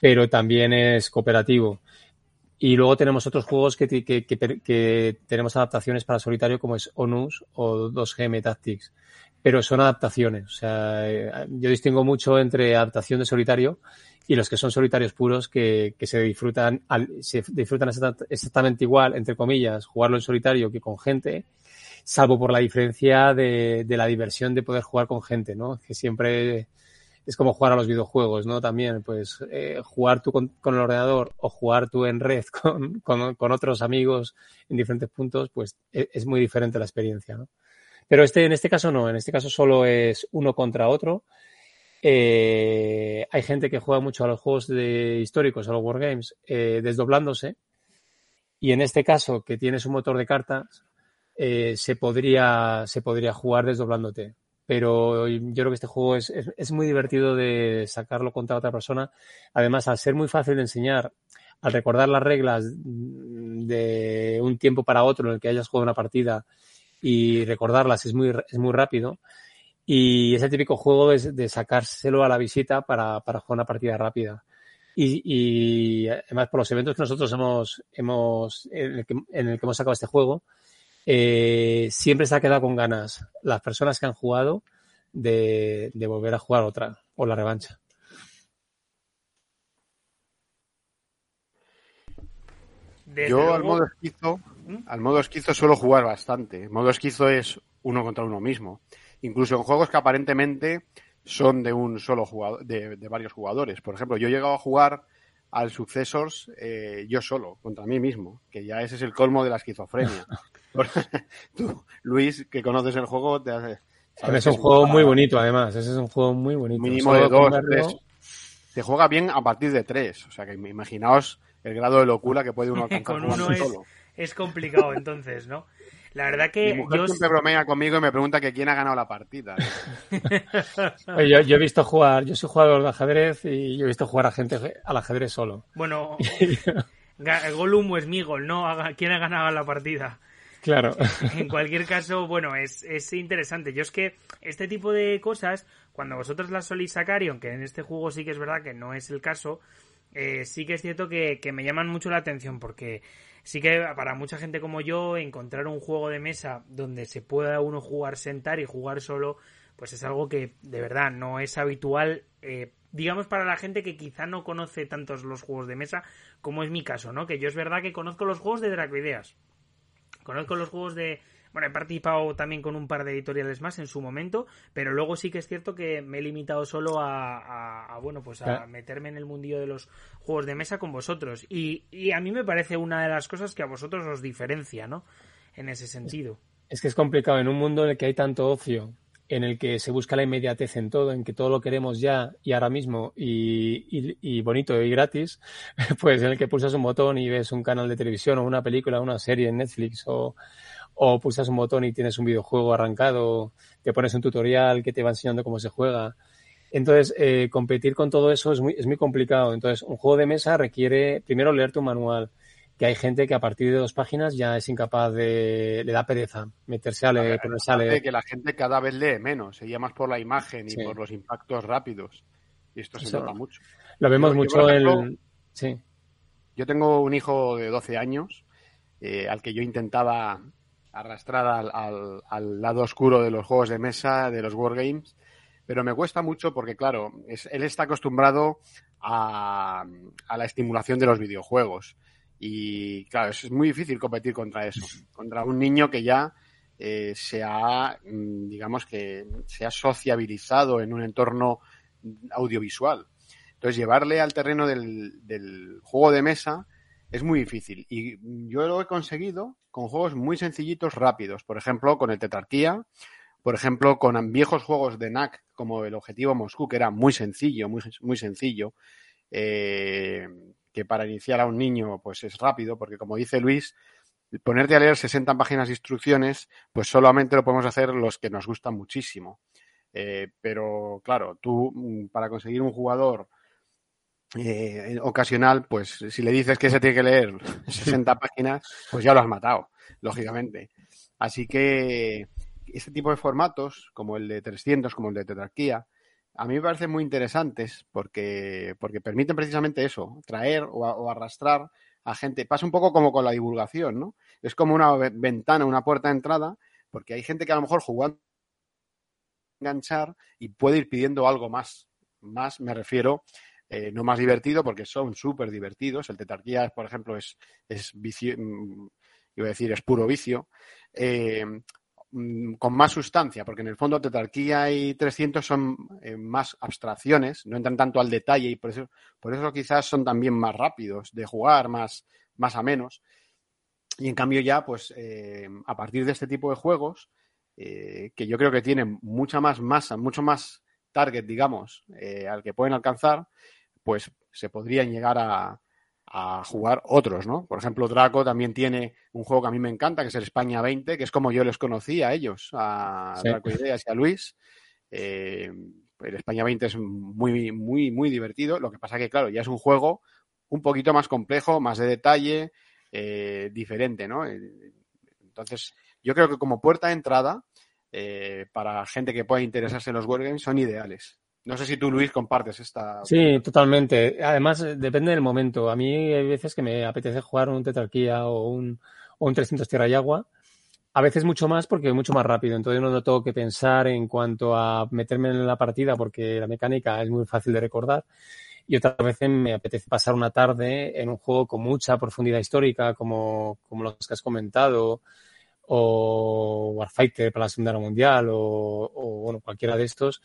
pero también es cooperativo. Y luego tenemos otros juegos que, que, tenemos adaptaciones para solitario como es Onus o 2GM Tactics. Pero son adaptaciones. O sea, eh, yo distingo mucho entre adaptación de solitario y los que son solitarios puros que, se disfrutan, se disfrutan exactamente igual, entre comillas, jugarlo en solitario que con gente, salvo por la diferencia de, de la diversión de poder jugar con gente, ¿no? Que siempre es como jugar a los videojuegos, ¿no? También, pues, eh, jugar tú con, el ordenador o jugar tú en red con, con, otros amigos en diferentes puntos, pues e, es, muy diferente la experiencia, ¿no? Pero este, en este caso no, en este caso solo es uno contra otro. Eh, hay gente que juega mucho a los juegos de históricos, a los wargames, eh, desdoblándose. Y en este caso, que tienes un motor de cartas, eh, se, podría, se podría jugar desdoblándote pero yo creo que este juego es, es, muy divertido de sacarlo contra otra persona. Además, al ser muy fácil de enseñar, al recordar las reglas de un tiempo para otro en el que hayas jugado una partida y recordarlas es muy, es muy rápido. Y es típico juego de, de sacárselo a la visita para, para jugar una partida rápida. Y, además por los eventos que nosotros hemos, hemos en el que hemos sacado este juego, eh, siempre se ha quedado con ganas las personas que han jugado de, volver a jugar otra o la revancha.
Yo al modo esquizo, ¿Mm? al modo esquizo suelo jugar bastante. El modo esquizo es uno contra uno mismo. Incluso en juegos que aparentemente son de un solo jugador, de, varios jugadores. Por ejemplo, yo he llegado a jugar al Successors eh, yo solo, contra mí mismo, que ya ese es el colmo de la esquizofrenia. Tú, Luis, que conoces el juego, te hace...
Es un juego muy bonito, además. Ese es un juego muy bonito.
Mínimo de dos, tres. Te juega bien a partir de tres. O sea, que imaginaos el grado de locura que puede uno alcanzar
Con uno es, solo. es complicado, entonces, ¿no? La verdad que.
Mi mujer yo... siempre bromea conmigo y me pregunta que quién ha ganado la partida.
yo, yo, he visto jugar, yo soy jugador de ajedrez y yo he visto jugar a gente al ajedrez solo.
Bueno, Gollum es mi gol, ¿no? ¿Quién ha ganado la partida?
Claro.
En cualquier caso, bueno, es, es interesante. Yo es que este tipo de cosas, cuando vosotros las solís sacar, y aunque en este juego sí que es verdad que no es el caso, eh, sí que es cierto que, que, me llaman mucho la atención porque sí que para mucha gente como yo encontrar un juego de mesa donde se pueda uno jugar sentar y jugar solo pues es algo que de verdad no es habitual eh, digamos para la gente que quizá no conoce tantos los juegos de mesa como es mi caso no que yo es verdad que conozco los juegos de Dracoideas. Conozco los juegos de... Bueno, he participado también con un par de editoriales más en su momento, pero luego sí que es cierto que me he limitado solo a, bueno, pues a meterme en el mundillo de los juegos de mesa con vosotros. Y, y, a mí me parece una de las cosas que a vosotros os diferencia, ¿no? En ese sentido.
Es que es complicado en un mundo en el que hay tanto ocio, en el que se busca la inmediatez en todo, en que todo lo queremos ya y ahora mismo y, y, bonito y gratis, pues en el que pulsas un botón y ves un canal de televisión o una película, una serie en Netflix o, o pulsas un botón y tienes un videojuego arrancado, te pones un tutorial que te va enseñando cómo se juega. Entonces, eh, competir con todo eso es muy, es muy complicado. Entonces, un juego de mesa requiere primero leerte un manual, que hay gente que a partir de dos páginas ya es incapaz de, le da pereza meterse a leer, ponerse a leer.
que la gente cada vez lee menos, se más por la imagen y por los impactos rápidos. Y esto se nota mucho.
Lo vemos mucho en... Sí.
Yo yo tengo un hijo de 12 años eh, al que yo intentaba arrastrar al, lado oscuro de los juegos de mesa, de los wargames, pero me cuesta mucho porque, claro, él está acostumbrado a, la estimulación de los videojuegos. Y, claro, es muy difícil competir contra eso, contra un niño que ya eh, se ha, mm, digamos que, se ha sociabilizado en un entorno audiovisual. Entonces, llevarle al terreno del, del juego de mesa es muy difícil. Y yo lo he conseguido con juegos muy sencillitos, rápidos. Por ejemplo, con el Tetrarquía. Por ejemplo, con viejos juegos de NAC como el Objetivo Moscú, que era muy sencillo, muy, muy sencillo. Eh, que para iniciar a un niño pues es rápido, porque como dice Luis, ponerte a leer 60 páginas de instrucciones, pues solamente lo podemos hacer los que nos gustan muchísimo. Eh, pero claro, tú mm, para conseguir un jugador eh, ocasional, pues si le dices que se tiene que leer 60 páginas, pues ya lo has matado, lógicamente. Así que este tipo de formatos, como el de 300, como el de tetrarquía, a mí me parecen muy interesantes porque, porque permiten precisamente eso, traer o, arrastrar a gente. Pasa un poco como con la divulgación, ¿no? Es como una ventana, una puerta de entrada, porque hay gente que a lo mejor jugando enganchar y puede ir pidiendo algo más. Más me refiero eh, no más divertido porque son súper divertidos. El Tetarquía, por ejemplo, es, es vicio, mm, iba a decir, es puro vicio. Eh, mm, con más sustancia, porque en el fondo Tetarquía y 300 son eh, más abstracciones, no entran tanto al detalle y por eso, por eso quizás son también más rápidos de jugar, más, más a menos. Y en cambio ya, pues a partir de este tipo de juegos, que yo creo que tienen mucha más masa, mucho más target, digamos, al que pueden alcanzar, pues se podrían llegar a, jugar otros, ¿no? Por ejemplo, Draco también tiene un juego que a mí me encanta, que es el España 20, que es como yo les conocí a ellos, a Draco Ideas y a Luis. Eh, el España 20 es muy, muy, muy divertido. Lo que pasa que, claro, ya es un juego un poquito más complejo, más de detalle, eh, diferente, ¿no? Eh, entonces, yo creo que como puerta de entrada, para gente que pueda interesarse en los wargames, son ideales. No sé si tú, Luis, compartes esta.
Sí, totalmente. Además, eh, depende del momento. A mí hay veces que me apetece jugar un Tetrarquía o un, o un 300 Tierra y Agua. A veces mucho más porque es mucho más rápido. Entonces no tengo que pensar en cuanto a meterme en la partida porque la mecánica es muy fácil de recordar. Y otras veces me apetece pasar una tarde en un juego con mucha profundidad histórica, como, como los que has comentado, o Warfighter para la Segunda Guerra Mundial, o, o bueno, cualquiera de estos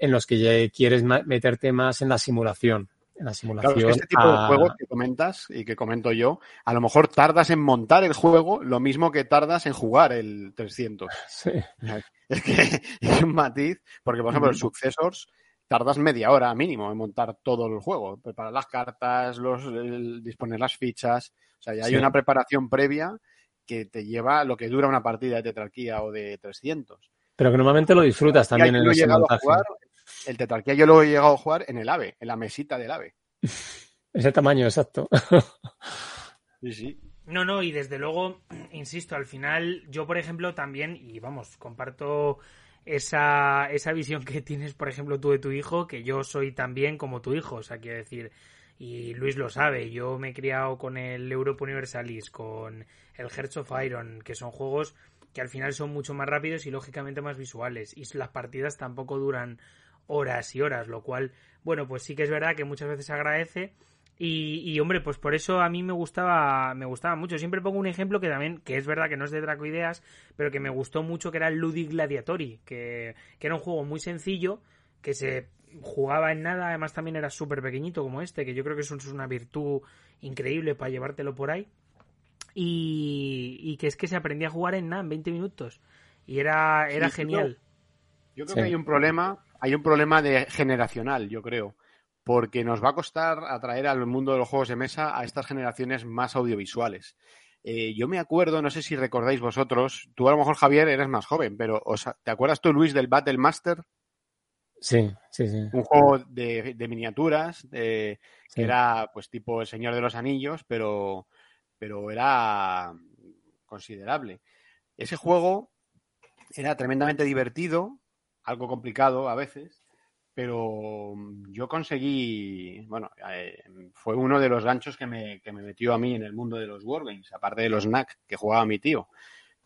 en los que ya quieres meterte más en la simulación. En la simulación.
Claro, este tipo de juegos que comentas y que comento yo, a lo mejor tardas en montar el juego lo mismo que tardas en jugar el 300.
Sí.
Es que es un matiz, porque por ejemplo, el Successors tardas media hora mínimo en montar todo el juego, preparar las cartas, los, disponer las fichas, o sea, ya hay una preparación previa que te lleva lo que dura una partida de tetrarquía o de 300.
Pero que normalmente lo disfrutas también en ese montaje
el tetrarquía yo lo he llegado a jugar en el AVE, en la mesita del AVE.
Ese tamaño, exacto.
sí, sí.
No, no, y desde luego, insisto, al final yo, por ejemplo, también, y vamos, comparto esa, esa visión que tienes, por ejemplo, tú de tu hijo, que yo soy también como tu hijo, o sea, quiero decir, y Luis lo sabe, yo me he criado con el Europa Universalis, con el Hearts of Iron, que son juegos que al final son mucho más rápidos y lógicamente más visuales, y las partidas tampoco duran horas y horas, lo cual, bueno, pues sí que es verdad que muchas veces agradece. Y, hombre, pues por eso a mí me gustaba, me gustaba mucho. Siempre pongo un ejemplo que también, que es verdad que no es de Draco Ideas, pero que me gustó mucho, que era el Ludic Gladiatori, que, que era un juego muy sencillo, que se jugaba en nada, además también era súper pequeñito como este, que yo creo que eso es una virtud increíble para llevártelo por ahí. Y, y que es que se aprendía a jugar en nada, en 20 minutos. Y era, era genial.
Yo creo que hay un problema hay un problema de generacional, yo creo, porque nos va a costar atraer al mundo de los juegos de mesa a estas generaciones más audiovisuales. Eh, yo me acuerdo, no sé si recordáis vosotros, tú a lo mejor Javier eres más joven, pero ¿te acuerdas tú Luis del Battle Master?
Sí, sí, sí.
Un juego de, miniaturas que era pues tipo El Señor de los Anillos, pero, pero era considerable. Ese juego era tremendamente divertido, algo complicado a veces, pero yo conseguí, bueno, eh, fue uno de los ganchos que me, que me metió a mí en el mundo de los Wargames, aparte de los NAC que jugaba mi tío.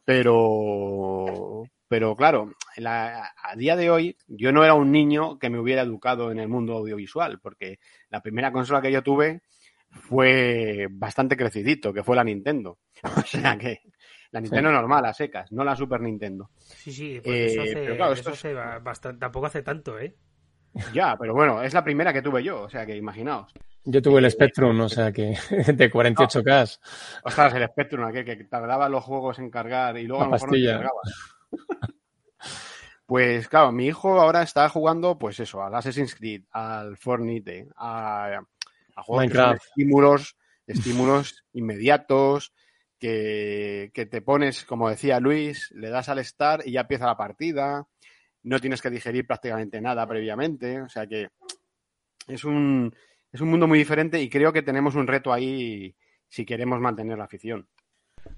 Pero, pero claro, a día de hoy yo no era un niño que me hubiera educado en el mundo audiovisual, porque la primera consola que yo tuve fue bastante crecidito, que fue la Nintendo. O sea que la Nintendo normal, a secas, no la Super Nintendo.
Sí, sí, pues eso, eh, hace, bastante, tampoco hace tanto, ¿eh?
Ya, pero bueno, es la primera que tuve yo, o sea que imaginaos.
Yo tuve el eh, Spectrum, o sea que de 48K.
Ostras, el Spectrum, que, que tardaba los juegos en cargar y luego a lo mejor no cargaba. Pues claro, mi hijo ahora está jugando, pues eso, al Assassin's Creed, al Fortnite, a, a juegos Minecraft. estímulos, estímulos inmediatos, que, que, te pones, como decía Luis, le das al start y ya empieza la partida, no tienes que digerir prácticamente nada previamente, o sea que es un, es un mundo muy diferente y creo que tenemos un reto ahí si queremos mantener la afición.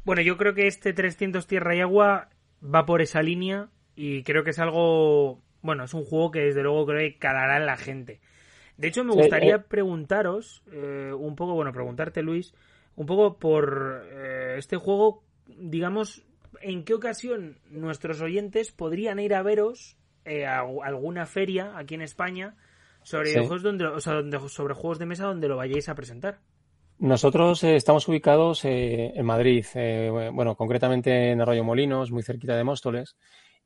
Bueno, yo creo que este 300 Tierra y Agua va por esa línea y creo que es algo, bueno, es un juego que desde luego creo que calará en la gente. De hecho, me gustaría eh. preguntaros eh, un poco, bueno, preguntarte Luis, un poco por eh, este juego, digamos, ¿en qué ocasión nuestros oyentes podrían ir a veros a alguna feria aquí en España sobre juegos donde, o sea, sobre juegos de mesa donde lo vayáis a presentar?
Nosotros estamos ubicados en Madrid, bueno, concretamente en Arroyo Molinos, muy cerquita de Móstoles.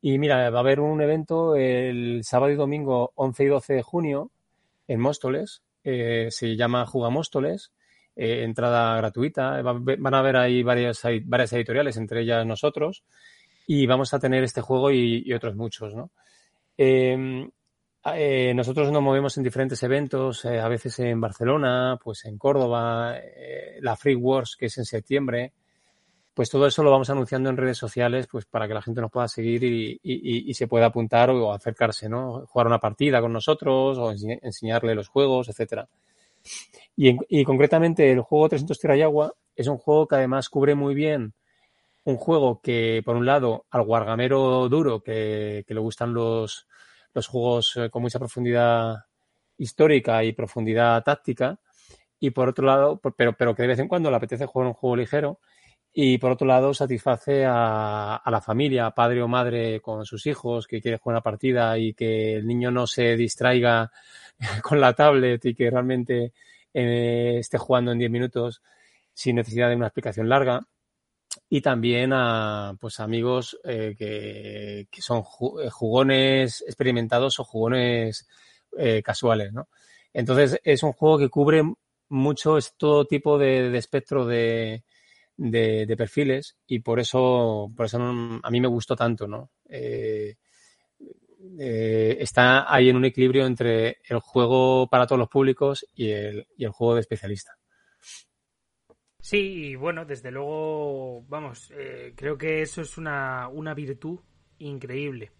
Y mira, va a haber un evento el sábado y domingo 11 y 12 de junio en Móstoles. Eh, se llama Juga Móstoles. Eh, entrada gratuita. van a haber ahí varias, varias editoriales, entre ellas nosotros. Y vamos a tener este juego y, otros muchos, ¿no? Em, eh, nosotros nos movemos en diferentes eventos, a veces en Barcelona, pues en Córdoba, la Free Wars, que es en septiembre, pues todo eso lo vamos anunciando en redes sociales pues para que la gente nos pueda seguir y, se pueda apuntar o acercarse, ¿no? Jugar una partida con nosotros o enseñarle los juegos, etcétera. Y, concretamente el juego 300 Tierra y Agua es un juego que además cubre muy bien un juego que, por un lado, al guargamero duro, que, le gustan los, los juegos eh, con mucha profundidad histórica y profundidad táctica, y por otro lado, pero, pero que de vez en cuando le apetece jugar un juego ligero, y por otro lado, satisface a, la familia, padre o madre con sus hijos, que quiere jugar una partida y que el niño no se distraiga con la tablet y que realmente eh, esté jugando en 10 minutos sin necesidad de una explicación larga. Y también a pues amigos eh, que, son eh, jugones experimentados o jugones casuales, ¿no? Entonces es un juego que cubre mucho todo tipo de espectro de, de, perfiles y por eso, por eso a mí me gustó tanto, ¿no? Eh, eh, está ahí en un equilibrio entre el juego para todos los públicos y el, y el juego de especialista.
Sí, y bueno, desde luego, vamos, eh, creo que eso es una, una virtud increíble.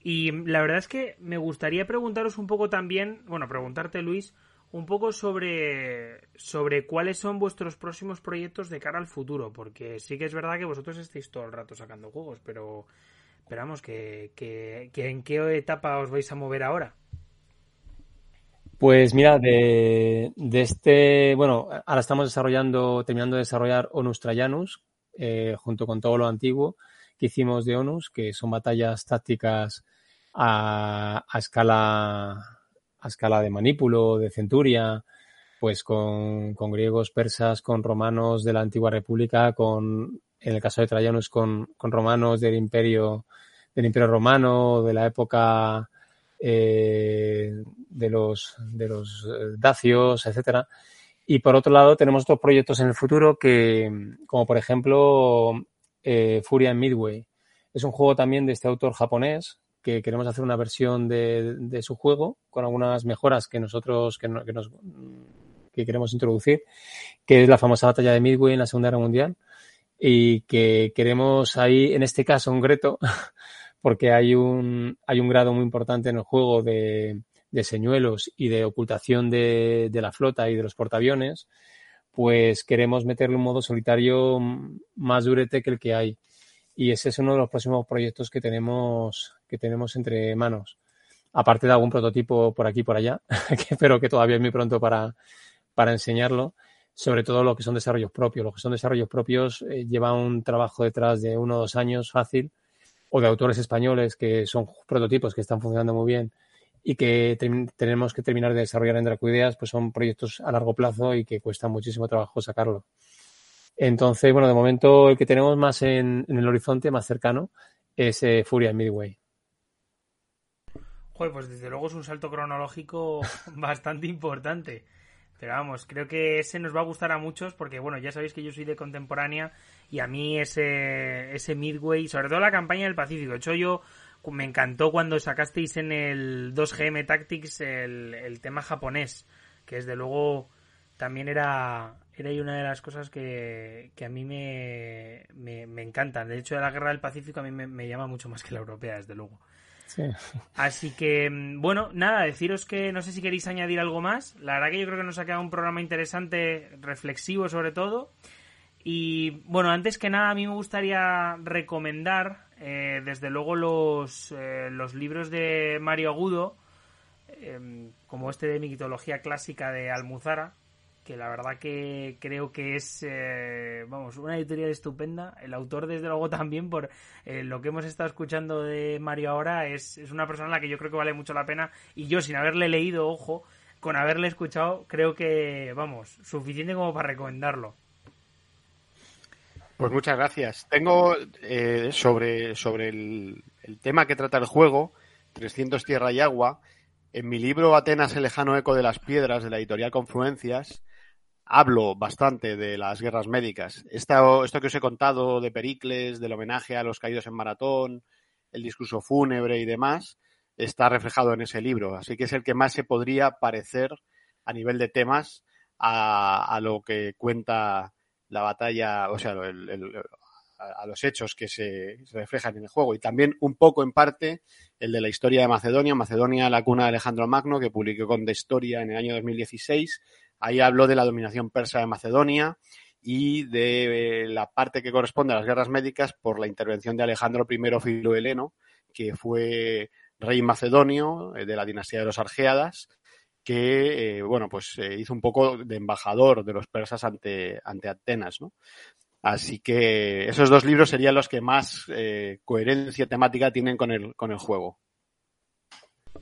Y la verdad es que me gustaría preguntaros un poco también, bueno, preguntarte Luis, un poco sobre, sobre cuáles son vuestros próximos proyectos de cara al futuro, porque sí que es verdad que vosotros estáis todo el rato sacando juegos, pero esperamos que, que, en qué etapa os vais a mover ahora.
Pues mira, de, de, este, bueno, ahora estamos desarrollando, terminando de desarrollar Onus Trajanus, eh, junto con todo lo antiguo que hicimos de Onus, que son batallas tácticas a, a escala a escala de Manípulo, de Centuria, pues con, griegos, persas, con romanos de la antigua república, con, en el caso de Trajanus, con, romanos del imperio, del imperio romano, de la época eh, de los, de los eh, dacios, etcétera. Y por otro lado, tenemos otros proyectos en el futuro que, como por ejemplo, eh, Furia en Midway. Es un juego también de este autor japonés, que queremos hacer una versión de, de su juego con algunas mejoras que nosotros que, que, nos, que queremos introducir, que es la famosa batalla de Midway en la Segunda Guerra Mundial y que queremos ahí, en este caso, un reto, porque hay un, hay un grado muy importante en el juego de, de señuelos y de ocultación de, de, la flota y de los portaaviones, pues queremos meterle un modo solitario más durete que el que hay. Y ese es uno de los próximos proyectos que tenemos, que tenemos entre manos. aparte de algún prototipo por aquí y por allá, pero que todavía es muy pronto para, para enseñarlo, sobre todo lo que son desarrollos propios. Los que son desarrollos propios eh, un trabajo detrás de uno o dos años fácil, o de autores españoles que son prototipos que están funcionando muy bien y que tenemos que terminar de desarrollar en Dracuideas, pues son proyectos a largo plazo y que cuesta muchísimo trabajo sacarlo. Entonces, bueno, de momento el que tenemos más en, el horizonte, más cercano, es eh, Furia Midway.
Joder, pues desde luego es un salto cronológico bastante importante. Pero vamos, creo que ese nos va a gustar a muchos porque, bueno, ya sabéis que yo soy de contemporánea y a mí ese, ese Midway, sobre todo la campaña del Pacífico. De hecho, yo me encantó cuando sacasteis en el 2GM Tactics el, el tema japonés, que desde luego también era, era una de las cosas que, que a mí me, me, me, encantan. De hecho, la guerra del Pacífico a mí me, me llama mucho más que la europea, desde luego. Así que, mm, bueno, nada, deciros que no sé si queréis añadir algo más. La verdad que yo creo que nos ha quedado un programa interesante, reflexivo sobre todo. Y bueno, antes que nada, a mí me gustaría recomendar, eh, desde luego, los, eh, los libros de Mario Agudo, eh, como este de mitología clásica de Almuzara, que la verdad que creo que es, eh, vamos, una editorial estupenda. El autor, desde luego, también, por eh, lo que hemos estado escuchando de Mario ahora, es, es una persona a la que yo creo que vale mucho la pena. Y yo, sin haberle leído, ojo, con haberle escuchado, creo que, vamos, suficiente como para recomendarlo.
Pues muchas gracias. Tengo eh, sobre, sobre el, el tema que trata el juego, 300 Tierra y Agua, en mi libro Atenas, el lejano eco de las piedras, de la editorial Confluencias, hablo bastante de las guerras médicas. Esto, esto que os he contado de Pericles, del homenaje a los caídos en Maratón, el discurso fúnebre y demás, está reflejado en ese libro. Así que es el que más se podría parecer a nivel de temas a, a lo que cuenta la batalla, o sea, el, a, los hechos que se, reflejan en el juego. Y también un poco en parte el de la historia de Macedonia, Macedonia, la cuna de Alejandro Magno, que publicó con De Historia en el año 2016 Ahí habló de la dominación persa de Macedonia y de la parte que corresponde a las guerras médicas por la intervención de Alejandro I Filoheleno, que fue rey macedonio eh, de la dinastía de los Argeadas, que eh, bueno, pues eh, hizo un poco de embajador de los persas ante, ante Atenas, ¿no? Así que esos dos libros serían los que más eh, coherencia temática tienen con el, con el juego.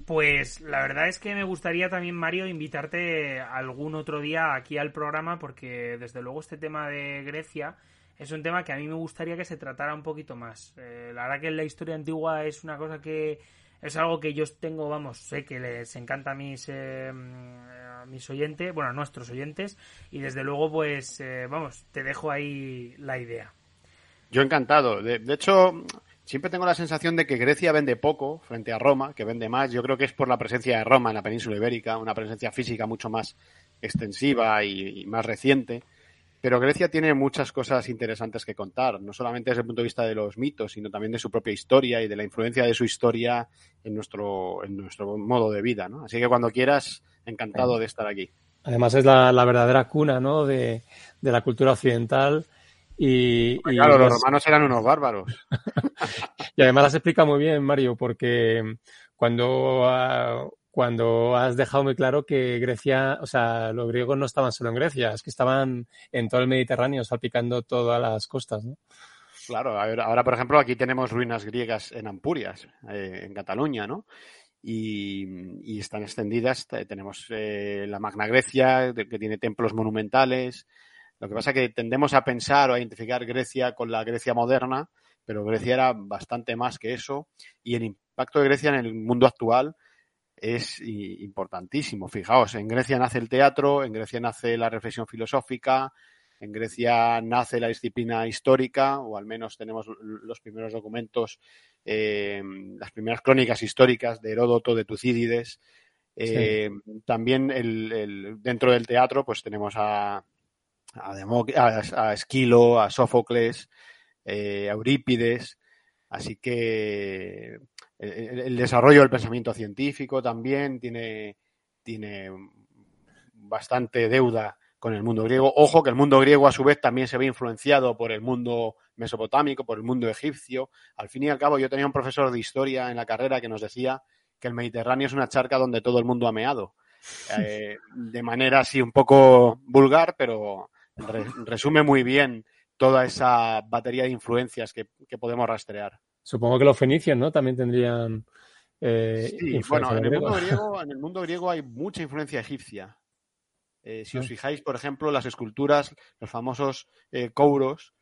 Pues la verdad es que me gustaría también, Mario, invitarte algún otro día aquí al programa porque desde luego este tema de Grecia es un tema que a mí me gustaría que se tratara un poquito más. Eh, la verdad que la historia antigua es una cosa que es algo que yo tengo, vamos, sé que les encanta a mis, eh, mis oyentes, bueno, a nuestros oyentes, y desde luego, pues, eh, vamos, te dejo ahí la idea.
Yo encantado. De, hecho, siempre tengo la sensación de que Grecia vende poco frente a Roma, que vende más. Yo creo que es por la presencia de Roma en la península ibérica, una presencia física mucho más extensiva y más reciente. Pero Grecia tiene muchas cosas interesantes que contar, no solamente desde el punto de vista de los mitos, sino también de su propia historia y de la influencia de su historia en nuestro, en nuestro modo de vida. ¿no? Así que cuando quieras, encantado de estar aquí.
Además es la, la verdadera cuna ¿no? de, de la cultura occidental y,
pues claro, y los romanos eran unos bárbaros.
y además las explica muy bien, Mario, porque cuando, uh, cuando has dejado muy claro que Grecia, o sea, los griegos no estaban solo en Grecia, es que estaban en todo el Mediterráneo, salpicando todas las costas, ¿no?
Claro, ahora, por ejemplo, aquí tenemos ruinas griegas en Ampurias, eh, en Cataluña, ¿no? Y, y, están extendidas. Tenemos eh, la Magna Grecia, que tiene templos monumentales, lo que pasa es que tendemos a pensar o a identificar Grecia con la Grecia moderna, pero Grecia era bastante más que eso y el impacto de Grecia en el mundo actual es importantísimo. Fijaos, en Grecia nace el teatro, en Grecia nace la reflexión filosófica, en Grecia nace la disciplina histórica, o al menos tenemos los primeros documentos, eh, las primeras crónicas históricas de Heródoto, de Tucídides. Eh, sí. También el, el, dentro del teatro, pues tenemos a, a, a, a Esquilo, a Sófocles, eh, a Eurípides. Así que el, el, desarrollo del pensamiento científico también tiene, tiene bastante deuda con el mundo griego. Ojo que el mundo griego a su vez también se ve influenciado por el mundo mesopotámico, por el mundo egipcio. Al fin y al cabo yo tenía un profesor de historia en la carrera que nos decía que el Mediterráneo es una charca donde todo el mundo ha meado. Eh, de manera así un poco vulgar, pero resume muy bien toda esa batería de influencias que, podemos rastrear.
Supongo que los fenicios, ¿no? También tendrían.
Eh, sí, bueno, en el, mundo griego, en el mundo griego hay mucha influencia egipcia. Eh, si os ah. fijáis, por ejemplo, las esculturas, los famosos eh, couros,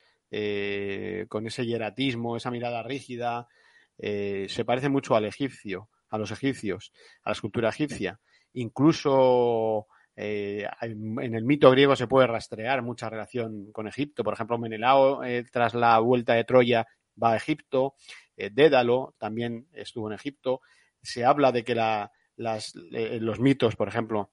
con ese hieratismo, esa mirada rígida, se parece mucho al egipcio, a los egipcios, a la escultura egipcia. Incluso en el mito griego se puede rastrear mucha relación con Egipto. Por ejemplo, Menelao, tras la vuelta de Troya, va a Egipto. Eh, Dédalo también estuvo en Egipto. Se habla de que los mitos, por ejemplo,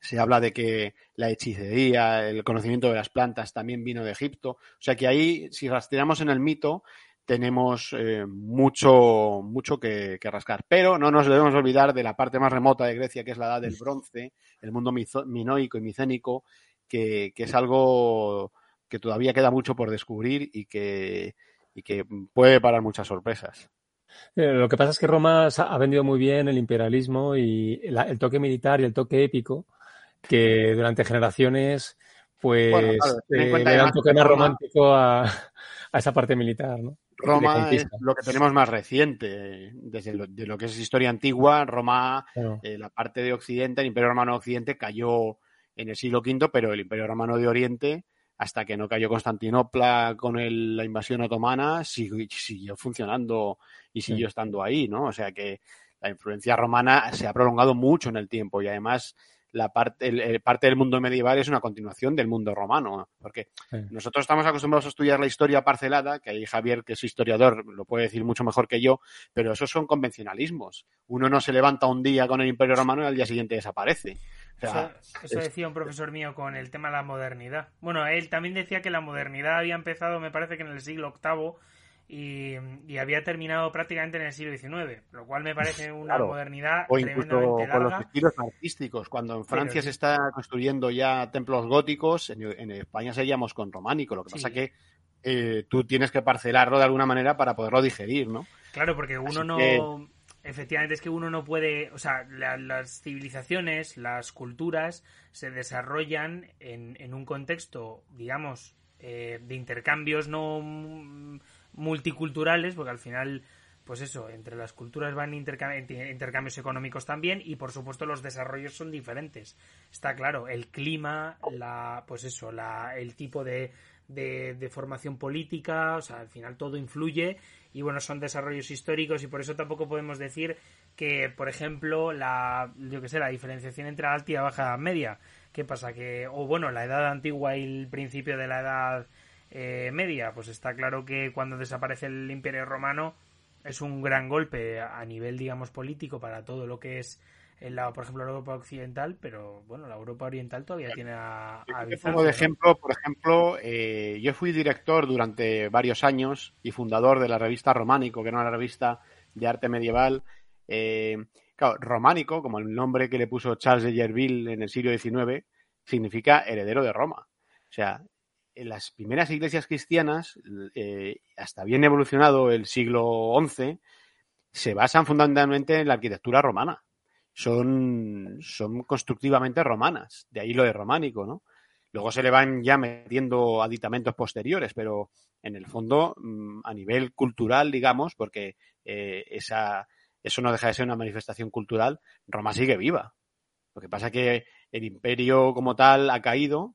se habla de que la hechicería, el conocimiento de las plantas también vino de Egipto. O sea que ahí, si rastreamos en el mito, tenemos eh, mucho, mucho que, rascar. Pero no nos debemos olvidar de la parte más remota de Grecia, que es la edad del bronce, el mundo minoico y micénico, que, es algo que todavía queda mucho por descubrir y que, que puede parar muchas sorpresas.
Eh, lo que pasa es que Roma ha vendido muy bien el imperialismo y el toque militar y el toque épico, que durante generaciones pues eh, le da un toque más romántico a, a esa parte militar, ¿no?
Roma es lo que tenemos más reciente, desde lo, de lo que es historia antigua. Roma, eh, la parte de Occidente, el Imperio Romano de Occidente cayó en el siglo V, pero el Imperio Romano de Oriente, hasta que no cayó Constantinopla con la invasión otomana, siguió, funcionando y siguió estando ahí, ¿no? O sea que la influencia romana se ha prolongado mucho en el tiempo y además la parte, parte del mundo medieval es una continuación del mundo romano, porque nosotros estamos acostumbrados a estudiar la historia parcelada, que ahí Javier, que es historiador, lo puede decir mucho mejor que yo, pero esos son convencionalismos. Uno no se levanta un día con el Imperio Romano y al día siguiente desaparece.
eso, decía un profesor mío con el tema de la modernidad. Bueno, él también decía que la modernidad había empezado, me parece que en el siglo VIII, y, había terminado prácticamente en el siglo XIX, lo cual me parece una modernidad o incluso con
los estilos artísticos. Cuando en Francia se está construyendo ya templos góticos, en, España seguíamos con románico. Lo que pasa que eh, tú tienes que parcelarlo de alguna manera para poderlo digerir, ¿no?
Claro, porque uno no. Efectivamente, es que uno no puede. O sea, las civilizaciones, las culturas se desarrollan en, en un contexto, digamos, eh, de intercambios no multiculturales, porque al final, pues eso, entre las culturas van intercambios económicos también y por supuesto los desarrollos son diferentes. Está claro, el clima, la, pues eso, la, el tipo de, de, formación política, o sea, al final todo influye y bueno, son desarrollos históricos y por eso tampoco podemos decir que, por ejemplo, la, yo que sé, la diferenciación entre alta y baja media, ¿qué pasa? Que, o bueno, la edad antigua y el principio de la edad eh, media, pues está claro que cuando desaparece el Imperio Romano es un gran golpe a nivel, digamos, político para todo lo que es el lado, por ejemplo, la Europa occidental, pero bueno, la Europa oriental todavía tiene a, a
de ejemplo, por ejemplo, eh, yo fui director durante varios años y fundador de la revista Románico, que era una revista de arte medieval. Eh, claro, Románico, como el nombre que le puso Charles de Yerville en el siglo XIX, significa heredero de Roma. O sea, en las primeras iglesias cristianas, eh, hasta bien evolucionado el siglo XI, se basan fundamentalmente en la arquitectura romana. Son, son constructivamente romanas, de ahí lo de románico, ¿no? Luego se le van ya metiendo aditamentos posteriores, pero en el fondo, mm, a nivel cultural, digamos, porque eh, esa, eso no deja de ser una manifestación cultural, Roma sigue viva. Lo que pasa es que el imperio como tal ha caído,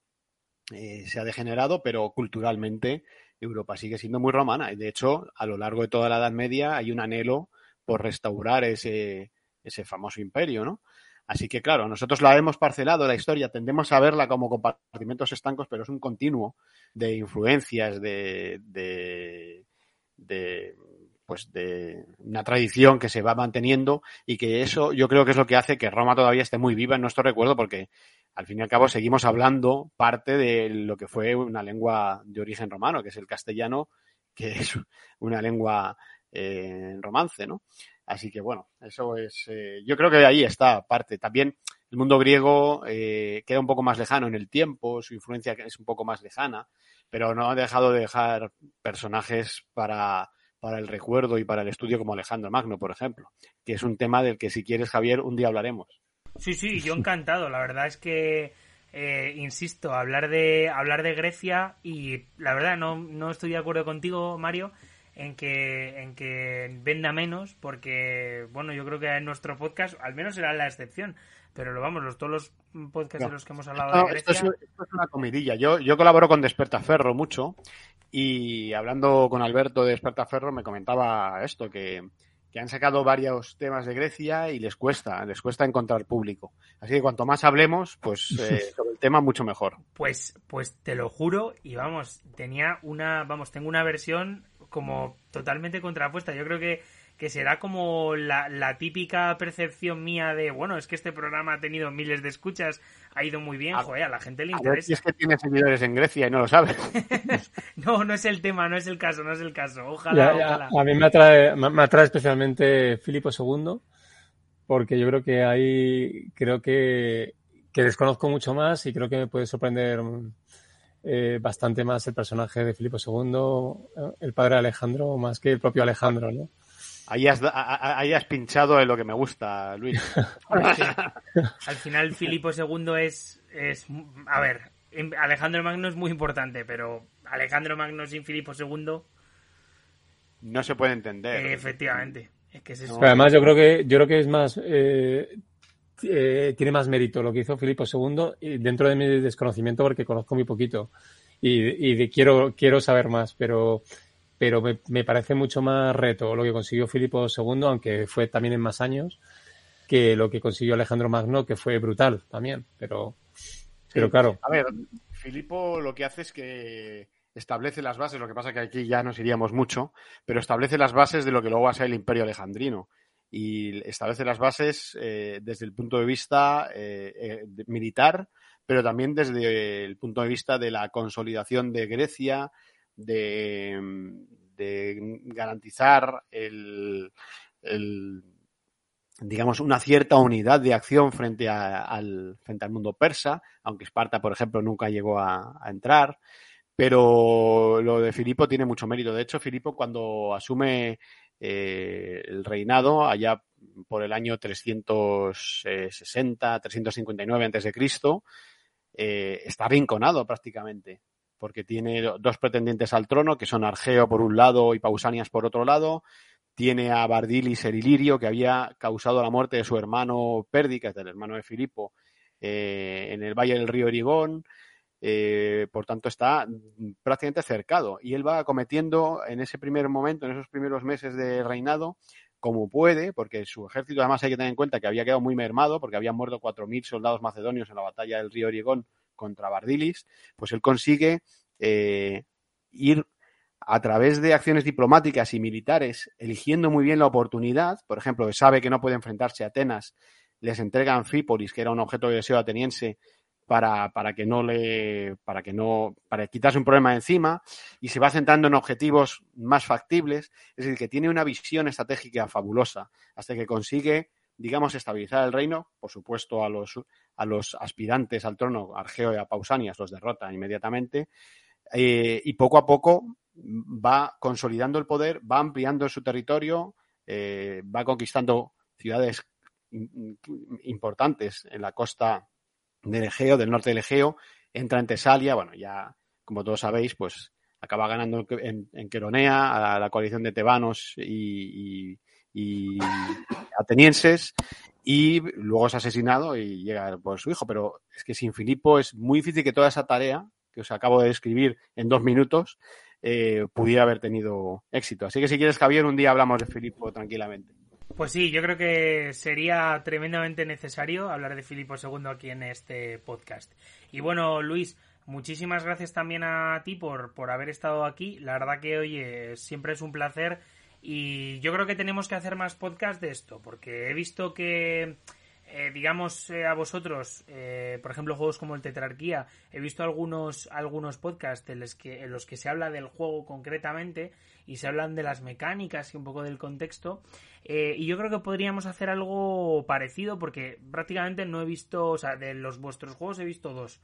eh, se ha degenerado, pero culturalmente Europa sigue siendo muy romana. De hecho, a lo largo de toda la Edad Media hay un anhelo por restaurar ese, ese famoso imperio, ¿no? Así que, claro, nosotros la hemos parcelado, la historia, tendemos a verla como compartimentos estancos, pero es un continuo de influencias, de, de, de, pues de una tradición que se va manteniendo y que eso yo creo que es lo que hace que Roma todavía esté muy viva en nuestro recuerdo porque al fin y al cabo seguimos hablando parte de lo que fue una lengua de origen romano, que es el castellano, que es una lengua eh, romance, ¿no? Así que bueno, eso es, eh, yo creo que ahí está parte. También el mundo griego eh, queda un poco más lejano en el tiempo, su influencia es un poco más lejana, pero no ha dejado de dejar personajes para, para el recuerdo y para el estudio como Alejandro Magno, por ejemplo, que es un tema del que si quieres, Javier, un día hablaremos.
Sí, sí, yo encantado. La verdad es que, eh, insisto, hablar de, hablar de Grecia y la verdad no, no estoy de acuerdo contigo, Mario, en que, en que venda menos, porque, bueno, yo creo que en nuestro podcast, al menos será la excepción, pero lo vamos, los, todos los podcasts en los que hemos hablado de Grecia...
Esto es, una comidilla. Yo, yo colaboro con Despertaferro mucho y hablando con Alberto de Despertaferro me comentaba esto, que, que han sacado varios temas de Grecia y les cuesta, les cuesta encontrar público. Así que cuanto más hablemos, pues eh, sobre el tema mucho mejor.
Pues, pues te lo juro y vamos, tenía una, vamos, tengo una versión como totalmente contrapuesta. Yo creo que que será como la, la, típica percepción mía de, bueno, es que este programa ha tenido miles de escuchas, ha ido muy bien, joder, a la gente le interesa.
si es que tiene seguidores en Grecia y no lo sabe.
no, no es el tema, no es el caso, no es el caso. Ojalá, ojalá.
A mí me atrae, me atrae especialmente Filipo II, porque yo creo que ahí, creo que, que desconozco mucho más y creo que me puede sorprender eh, bastante más el personaje de Filipo II, el padre Alejandro, más que el propio Alejandro, ¿no?
Ahí has, ahí has pinchado en lo que me gusta, Luis.
Al final, Filipo II es, es. A ver, Alejandro Magno es muy importante, pero Alejandro Magno sin Filipo II.
No se puede entender.
efectivamente.
Además, yo creo que, yo creo que es más. Eh, eh, tiene más mérito lo que hizo Filipo II y dentro de mi desconocimiento, porque conozco muy poquito y, y quiero, quiero saber más, pero pero me, parece mucho más reto lo que consiguió Filipo II, aunque fue también en más años, que lo que consiguió Alejandro Magno, que fue brutal también, pero, pero claro.
A ver, Filipo lo que hace es que establece las bases, lo que pasa que aquí ya nos iríamos mucho, pero establece las bases de lo que luego va a ser el imperio alejandrino y establece las bases eh, desde el punto de vista eh, eh, militar, pero también desde el punto de vista de la consolidación de Grecia, de, garantizar el, digamos, una cierta unidad de acción frente, al, frente al mundo persa, aunque Esparta, por ejemplo, nunca llegó a, entrar. Pero lo de Filipo tiene mucho mérito. De hecho, Filipo, cuando asume eh, el reinado, allá por el año 360, 359 a.C., eh, está rinconado prácticamente porque tiene dos pretendientes al trono, que son Argeo por un lado y Pausanias por otro lado. Tiene a Bardilis el Ilirio, que había causado la muerte de su hermano Pérdica, del hermano de Filipo, eh, en el valle del río Erigón. Eh, por tanto, está prácticamente cercado. Y él va cometiendo en ese primer momento, en esos primeros meses de reinado, como puede, porque su ejército además hay que tener en cuenta que había quedado muy mermado, porque habían muerto 4.000 soldados macedonios en la batalla del río Erigón contra Bardilis, pues él consigue eh, ir a través de acciones diplomáticas y militares, eligiendo muy bien la oportunidad, por ejemplo, sabe que no puede enfrentarse a Atenas, les entrega Anfípolis, que era un objeto de deseo ateniense, para, para, que no le, para que no, para quitarse un problema encima, y se va centrando en objetivos más factibles, es decir, que tiene una visión estratégica fabulosa, hasta que consigue digamos, estabilizar el reino. Por supuesto, a los, a los aspirantes al trono, Argeo y a Pausanias, los derrota inmediatamente. Eh, y poco a poco va consolidando el poder, va ampliando su territorio, eh, va conquistando ciudades importantes en la costa del Egeo, del norte del Egeo, entra en Tesalia, bueno, ya como todos sabéis, pues acaba ganando en, Queronea a la coalición de tebanos y atenienses y luego es asesinado y llega por su hijo. Pero es que sin Filipo es muy difícil que toda esa tarea que os acabo de describir en dos minutos eh, pudiera haber tenido éxito. Así que si quieres, Javier, un día hablamos de Filipo tranquilamente.
Pues sí, yo creo que sería tremendamente necesario hablar de Filipo II aquí en este podcast. Y bueno, Luis, muchísimas gracias también a ti por, por haber estado aquí. La verdad que, oye, siempre es un placer y yo creo que tenemos que hacer más podcast de esto, porque he visto que, eh, digamos, eh, a vosotros, eh, por ejemplo, juegos como el Tetrarquía, he visto algunos, algunos podcasts en los, que, en los que se habla del juego concretamente y se hablan de las mecánicas y un poco del contexto. y yo creo que podríamos hacer algo parecido, porque prácticamente no he visto, o sea, de los vuestros juegos he visto dos,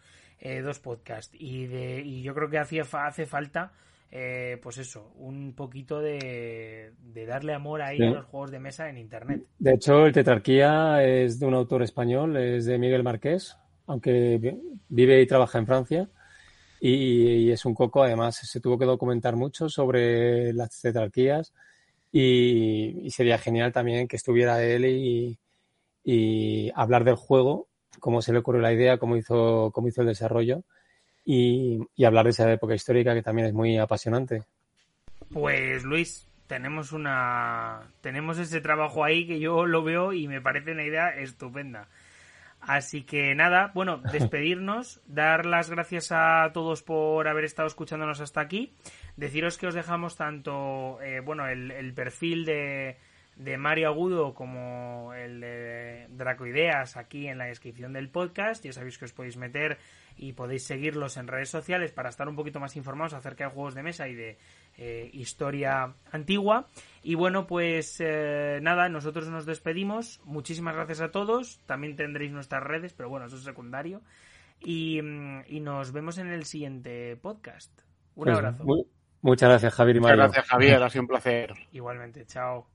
dos podcasts. Y, de, y yo creo que hacía, hace falta eh, pues eso, un poquito de, darle amor ahí a los juegos de mesa en Internet.
De hecho, el Tetrarquía es de un autor español, es de Miguel Marqués, aunque vive y trabaja en Francia. Y, es un coco, además, se tuvo que documentar mucho sobre las tetrarquías y, sería genial también que estuviera él y, y, hablar del juego, cómo se le ocurrió la idea, cómo hizo, cómo hizo el desarrollo y, hablar de esa época histórica que también es muy apasionante.
Pues Luis, tenemos una tenemos ese trabajo ahí que yo lo veo y me parece una idea estupenda. Así que nada, bueno, despedirnos, dar las gracias a todos por haber estado escuchándonos hasta aquí. Deciros que os dejamos tanto, eh, bueno, el, perfil de, de, Mario Agudo como el de Dracoideas aquí en la descripción del podcast. Ya sabéis que os podéis meter y podéis seguirlos en redes sociales para estar un poquito más informados acerca de juegos de mesa y de eh, historia antigua. Y bueno, pues eh, nada, nosotros nos despedimos. Muchísimas gracias a todos. También tendréis nuestras redes, pero bueno, eso es secundario. Y, mm, nos vemos en el siguiente podcast. Un pues abrazo.
muchas gracias, Javier y Muchas
gracias, Javier. Ha sido un placer.
Igualmente, chao.